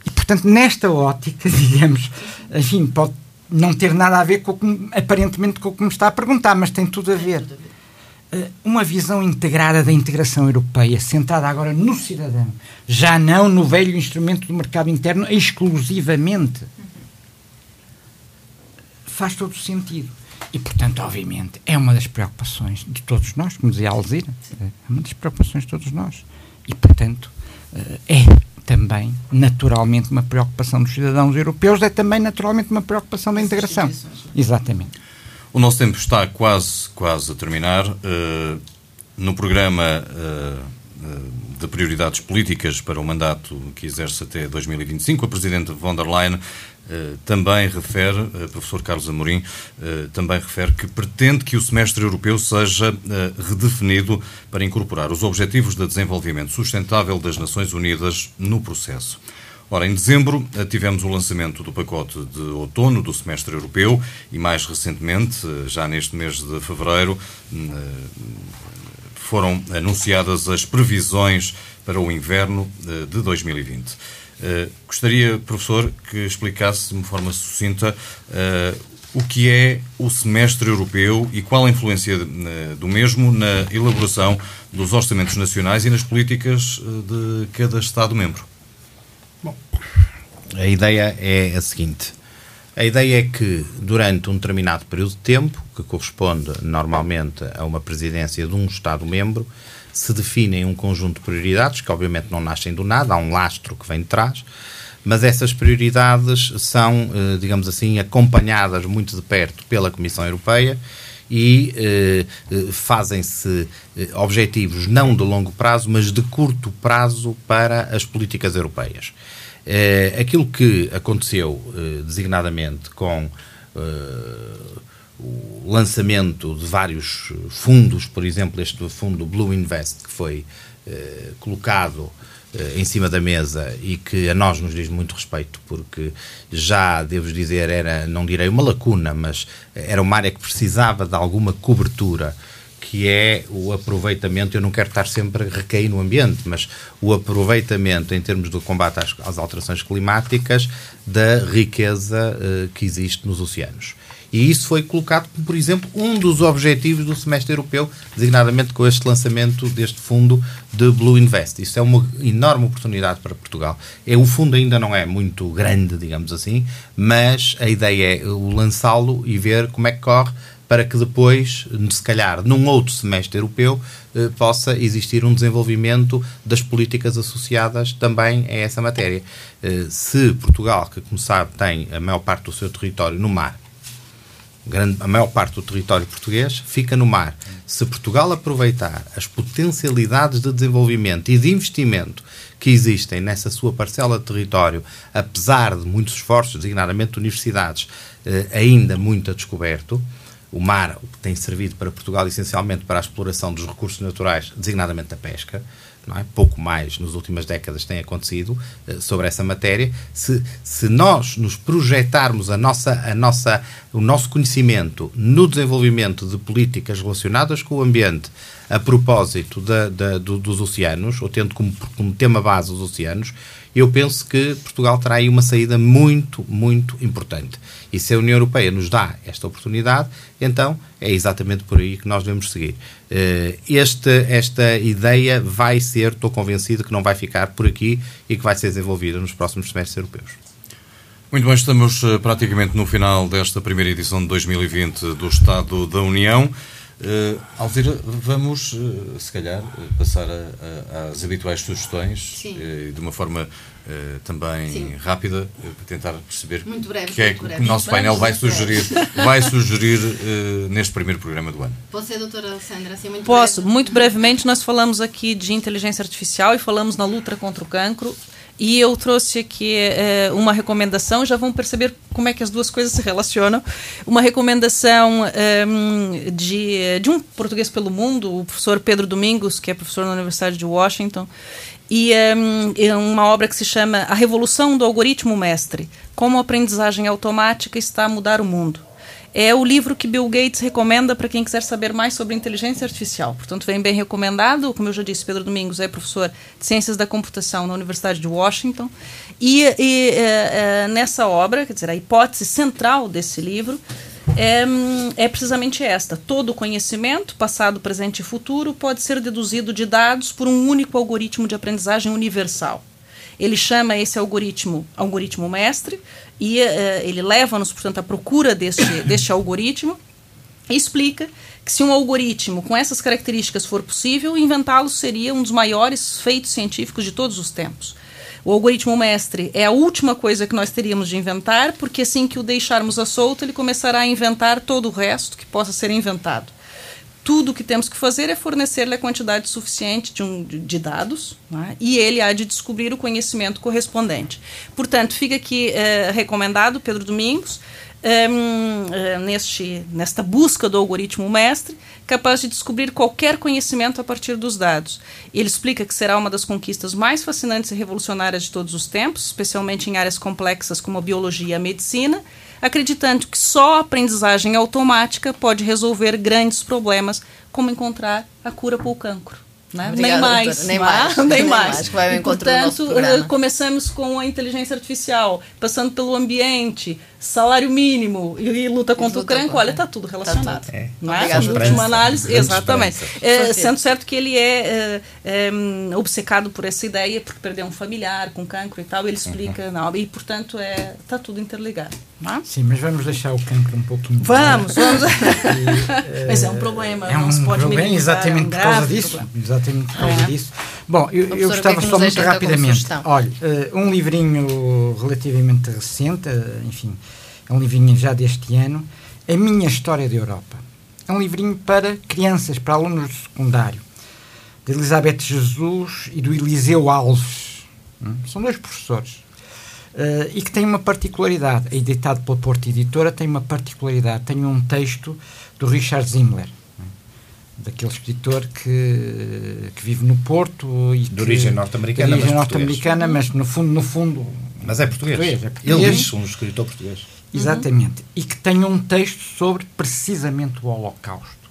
E, portanto, nesta ótica, digamos, enfim, pode não ter nada a ver com que, aparentemente com o que me está a perguntar, mas tem tudo a ver. Uh, uma visão integrada da integração europeia, centrada agora no cidadão, já não no velho instrumento do mercado interno exclusivamente, faz todo sentido. E, portanto, obviamente, é uma das preocupações de todos nós, como dizia a Alzira, é uma das preocupações de todos nós. E, portanto, uh, é também, naturalmente, uma preocupação dos cidadãos europeus, é também, naturalmente, uma preocupação da integração. Exatamente. O nosso tempo está quase, quase a terminar. Uh, no programa uh, de prioridades políticas para o mandato que exerce até 2025, a Presidente von der Leyen eh, também refere, uh, professor Carlos Amorim, também refere que pretende que o semestre europeu seja redefinido para incorporar os objetivos de desenvolvimento sustentável das Nações Unidas no processo. Ora, em dezembro tivemos o lançamento do pacote de outono do semestre europeu e, mais recentemente, já neste mês de fevereiro, foram anunciadas as previsões para o inverno de 2020. Uh, gostaria, professor, que explicasse de uma forma sucinta uh, o que é o semestre europeu e qual a influência do mesmo na elaboração dos orçamentos nacionais e nas políticas de cada Estado-membro. Bom, a ideia é a seguinte. A ideia é que, durante um determinado período de tempo, que corresponde normalmente a uma presidência de um Estado-membro, se definem um conjunto de prioridades, que obviamente não nascem do nada, há um lastro que vem de trás, mas essas prioridades são, eh, digamos assim, acompanhadas muito de perto pela Comissão Europeia e eh, fazem-se objetivos não de longo prazo, mas de curto prazo para as políticas europeias. Aquilo que aconteceu designadamente com o lançamento de vários fundos, por exemplo, este fundo Blue Invest, que foi eh, colocado eh, em cima da mesa e que a nós nos diz muito respeito, porque já, devo dizer, era, não direi uma lacuna, mas era uma área que precisava de alguma cobertura que é o aproveitamento, eu não quero estar sempre a recair no ambiente, mas o aproveitamento em termos do combate às, às alterações climáticas da riqueza uh, que existe nos oceanos. E isso foi colocado como, por exemplo, um dos objetivos do semestre europeu, designadamente com este lançamento deste fundo de Blue Invest. Isso é uma enorme oportunidade para Portugal. É, o fundo ainda não é muito grande, digamos assim, mas a ideia é o lançá-lo e ver como é que corre para que depois, se calhar, num outro semestre europeu, eh, possa existir um desenvolvimento das políticas associadas também a essa matéria. Eh, se Portugal, que como sabe tem a maior parte do seu território no mar, grande, a maior parte do território português fica no mar. Se Portugal aproveitar as potencialidades de desenvolvimento e de investimento que existem nessa sua parcela de território, apesar de muitos esforços, designadamente de universidades, eh, ainda muito a descoberto, o mar tem servido para Portugal essencialmente para a exploração dos recursos naturais, designadamente a pesca, é? pouco mais nas últimas décadas tem acontecido uh, sobre essa matéria. Se, se nós nos projetarmos a nossa, a nossa, o nosso conhecimento no desenvolvimento de políticas relacionadas com o ambiente a propósito da, da, do, dos oceanos, ou tendo como, como tema base os oceanos, eu penso que Portugal terá aí uma saída muito, muito importante. E se a União Europeia nos dá esta oportunidade, então é exatamente por aí que nós devemos seguir. Eh, este, esta ideia vai ser, estou convencido, que não vai ficar por aqui e que vai ser desenvolvida nos próximos semestres europeus. Muito bem, estamos eh, praticamente no final desta primeira edição de 2020 do Estado da União. Uh, Alzira, vamos, uh, se calhar, passar a, a, às habituais sugestões uh, de uma forma uh, também Sim. rápida para tentar perceber muito breve, que é que o nosso painel vai sugerir, vai sugerir neste primeiro programa do ano. Ser, doutora Alessandra, assim, muito Posso. Breve. Muito brevemente, nós falamos aqui de inteligência artificial e falamos na luta contra o cancro. E eu trouxe aqui é, uma recomendação, já vão perceber como é que as duas coisas se relacionam. Uma recomendação é, de, de um português pelo mundo, o professor Pedro Domingos, que é professor na Universidade de Washington, e é, é uma obra que se chama A Revolução do Algoritmo Mestre: Como a aprendizagem automática está a mudar o mundo é o livro que Bill Gates recomenda para quem quiser saber mais sobre inteligência artificial. Portanto, vem bem recomendado. Como eu já disse, Pedro Domingos é professor de Ciências da Computação na Universidade de Washington. E, e é, é, nessa obra, quer dizer, a hipótese central desse livro é, é precisamente esta: todo conhecimento, passado, presente e futuro, pode ser deduzido de dados por um único algoritmo de aprendizagem universal. Ele chama esse algoritmo algoritmo mestre e uh, ele leva-nos, portanto, à procura deste, deste algoritmo e explica que se um algoritmo com essas características for possível, inventá-lo seria um dos maiores feitos científicos de todos os tempos. O algoritmo mestre é a última coisa que nós teríamos de inventar, porque assim que o deixarmos a solto, ele começará a inventar todo o resto que possa ser inventado tudo o que temos que fazer é fornecer-lhe a quantidade suficiente de, um, de dados né? e ele há de descobrir o conhecimento correspondente. Portanto, fica aqui é, recomendado, Pedro Domingos, é, é, neste, nesta busca do algoritmo mestre, capaz de descobrir qualquer conhecimento a partir dos dados. Ele explica que será uma das conquistas mais fascinantes e revolucionárias de todos os tempos, especialmente em áreas complexas como a biologia e a medicina acreditando que só a aprendizagem automática pode resolver grandes problemas, como encontrar a cura para o cancro. Né? Obrigada, nem mais, nem mais, nem, nem mais. mais. Vai e, portanto, começamos com a inteligência artificial, passando pelo ambiente, salário mínimo e, e luta contra luta o cancro, olha, está tudo relacionado. Tá tudo. É. Não é? Na última análise, exatamente. É, sendo certo que ele é, é, é, obcecado por essa ideia, porque perdeu um familiar com cancro e tal, ele explica, uhum. não, e portanto está é, tá tudo interligado. Não? É? Sim, mas vamos deixar o cancro um pouquinho. Vamos, vamos. e, mas é um problema, é um problema, exatamente por causa disso. Exatamente por causa disso. Bom, eu, eu gostava só muito rapidamente. Olha, uh, um livrinho relativamente recente, uh, enfim, é um livrinho já deste ano, A Minha História da Europa. É um livrinho para crianças, para alunos do secundário, de Elizabeth Jesus e do Eliseu Alves. Hum? São dois professores. Uh, e que tem uma particularidade. É editado pela Porta Editora, tem uma particularidade. Tem um texto do Richard Zimmler, daquele escritor que, que vive no Porto e de que, origem norte-americana, norte-americana, mas no fundo, no fundo, mas é português. português, é português. Ele diz um escritor português. Exatamente. Uhum. E que tem um texto sobre precisamente o Holocausto.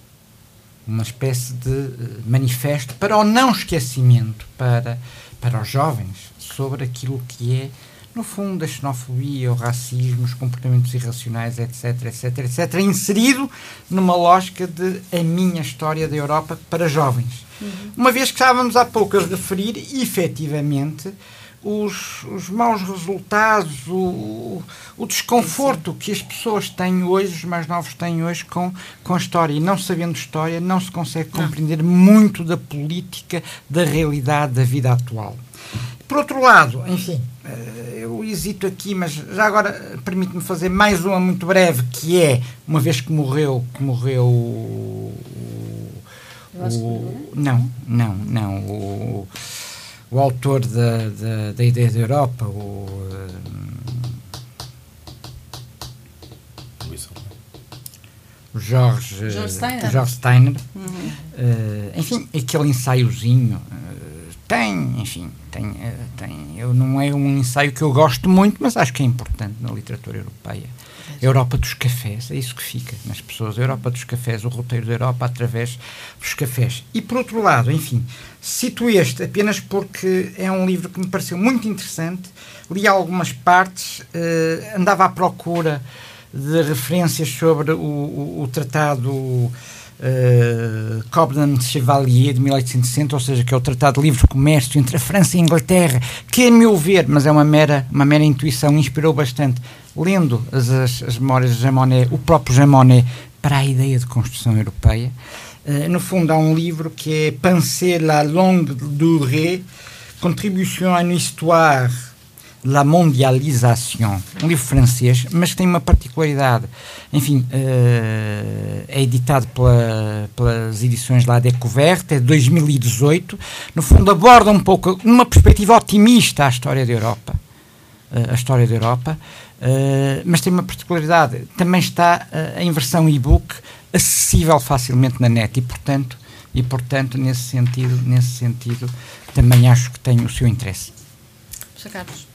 Uma espécie de uh, manifesto para o não esquecimento, para, para os jovens, sobre aquilo que é no fundo, a xenofobia, o racismo, os comportamentos irracionais, etc, etc, etc, inserido numa lógica de a minha história da Europa para jovens. Uhum. Uma vez que estávamos há pouco a referir, efetivamente, os, os maus resultados, o, o desconforto que as pessoas têm hoje, os mais novos têm hoje com, com a história. E não sabendo história, não se consegue compreender muito da política, da realidade da vida atual. Por outro lado, enfim, eh, eu hesito aqui, mas já agora permite-me fazer mais uma muito breve, que é, uma vez que morreu, que morreu o, o não, não, não, o, o autor da, da, da ideia da Europa, o o Jorge, Jorge Steiner, Jorge Steiner uhum. uh, enfim, aquele ensaiozinho uh, tem, enfim, tem, eh, tem, eu não é um ensaio que eu gosto muito, mas acho que é importante na literatura europeia. Europa dos cafés, é isso que fica nas pessoas. A Europa dos cafés, o roteiro da Europa através dos cafés. E por outro lado, enfim, cito este apenas porque é um livro que me pareceu muito interessante. Li algumas partes, uh, andava à procura de referências sobre o, o, o tratado uh, Cobden Chevalier de 1860, ou seja, que é o Tratado de Livre Comércio entre a França e a Inglaterra, que, a meu ver, mas é uma mera, uma mera intuição, inspirou bastante, lendo as, as, as memórias de Jean Monnet, o próprio Jean Monnet, para a ideia de construção europeia. Uh, no fundo, há um livro que é Penser la longue durée, Contribution à une histoire La Mondialisation, um livro francês, mas que tem uma particularidade. Enfim, uh, é editado pela, pelas edições La Découverte, é de 2018. No fundo, aborda um pouco, numa perspectiva otimista, a história da Europa. Uh, a história da Europa. Uh, mas tem uma particularidade. Também está em versão e-book, acessível facilmente na net e, portanto, e, portanto nesse, sentido, nesse sentido, também acho que tem o seu interesse. Sr. Carlos.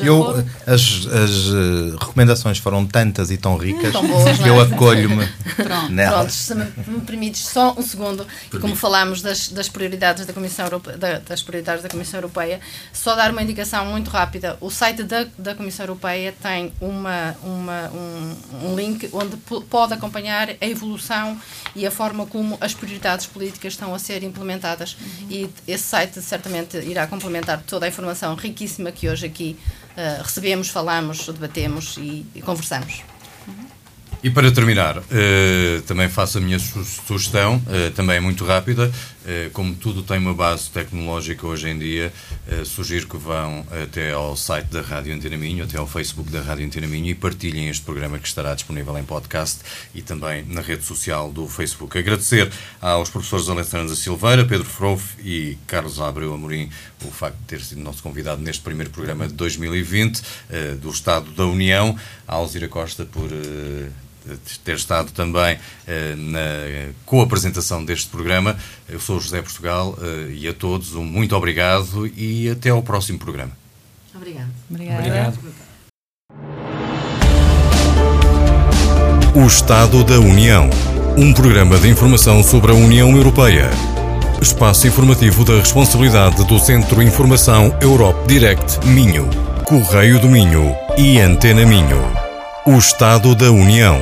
Eu, as, as uh, recomendações foram tantas e tão ricas tão boas, que eu é? acolho-me nelas. Pronto, se me, me permites só um segundo, e como falámos das, das prioridades da Comissão Europeia, da, das prioridades da Comissão Europeia, só dar uma indicação muito rápida. O site da, da Comissão Europeia tem uma, uma, um, um link onde pode acompanhar a evolução e a forma como as prioridades políticas estão a ser implementadas. Uhum. E esse site certamente irá complementar toda a informação riquíssima que hoje aqui uh, recebemos, falamos, debatemos e, e conversamos. E para terminar, uh, também faço a minha sugestão, uh, também muito rápida. Uh, como tudo tem uma base tecnológica hoje em dia, sugiro que vão até ao site da Rádio Antena Minho, até ao Facebook da Rádio Antena Minho e partilhem este programa que estará disponível em podcast e também na rede social do Facebook. Agradecer aos professores Alessandra Silveira, Pedro Frouf e Carlos Abreu Amorim o facto de ter sido nosso convidado neste primeiro programa de 2020 do Estado da União, a Alzira Costa por ter estado também uh, na co-apresentação deste programa. Eu sou José Portugal uh, e a todos um muito obrigado e até ao próximo programa. Obrigado. Obrigado. obrigado. O Estado da União. Um programa de informação sobre a União Europeia. Espaço informativo da responsabilidade do Centro Informação Europe Direct Minho, Correio do Minho e Antena Minho. O Estado da União.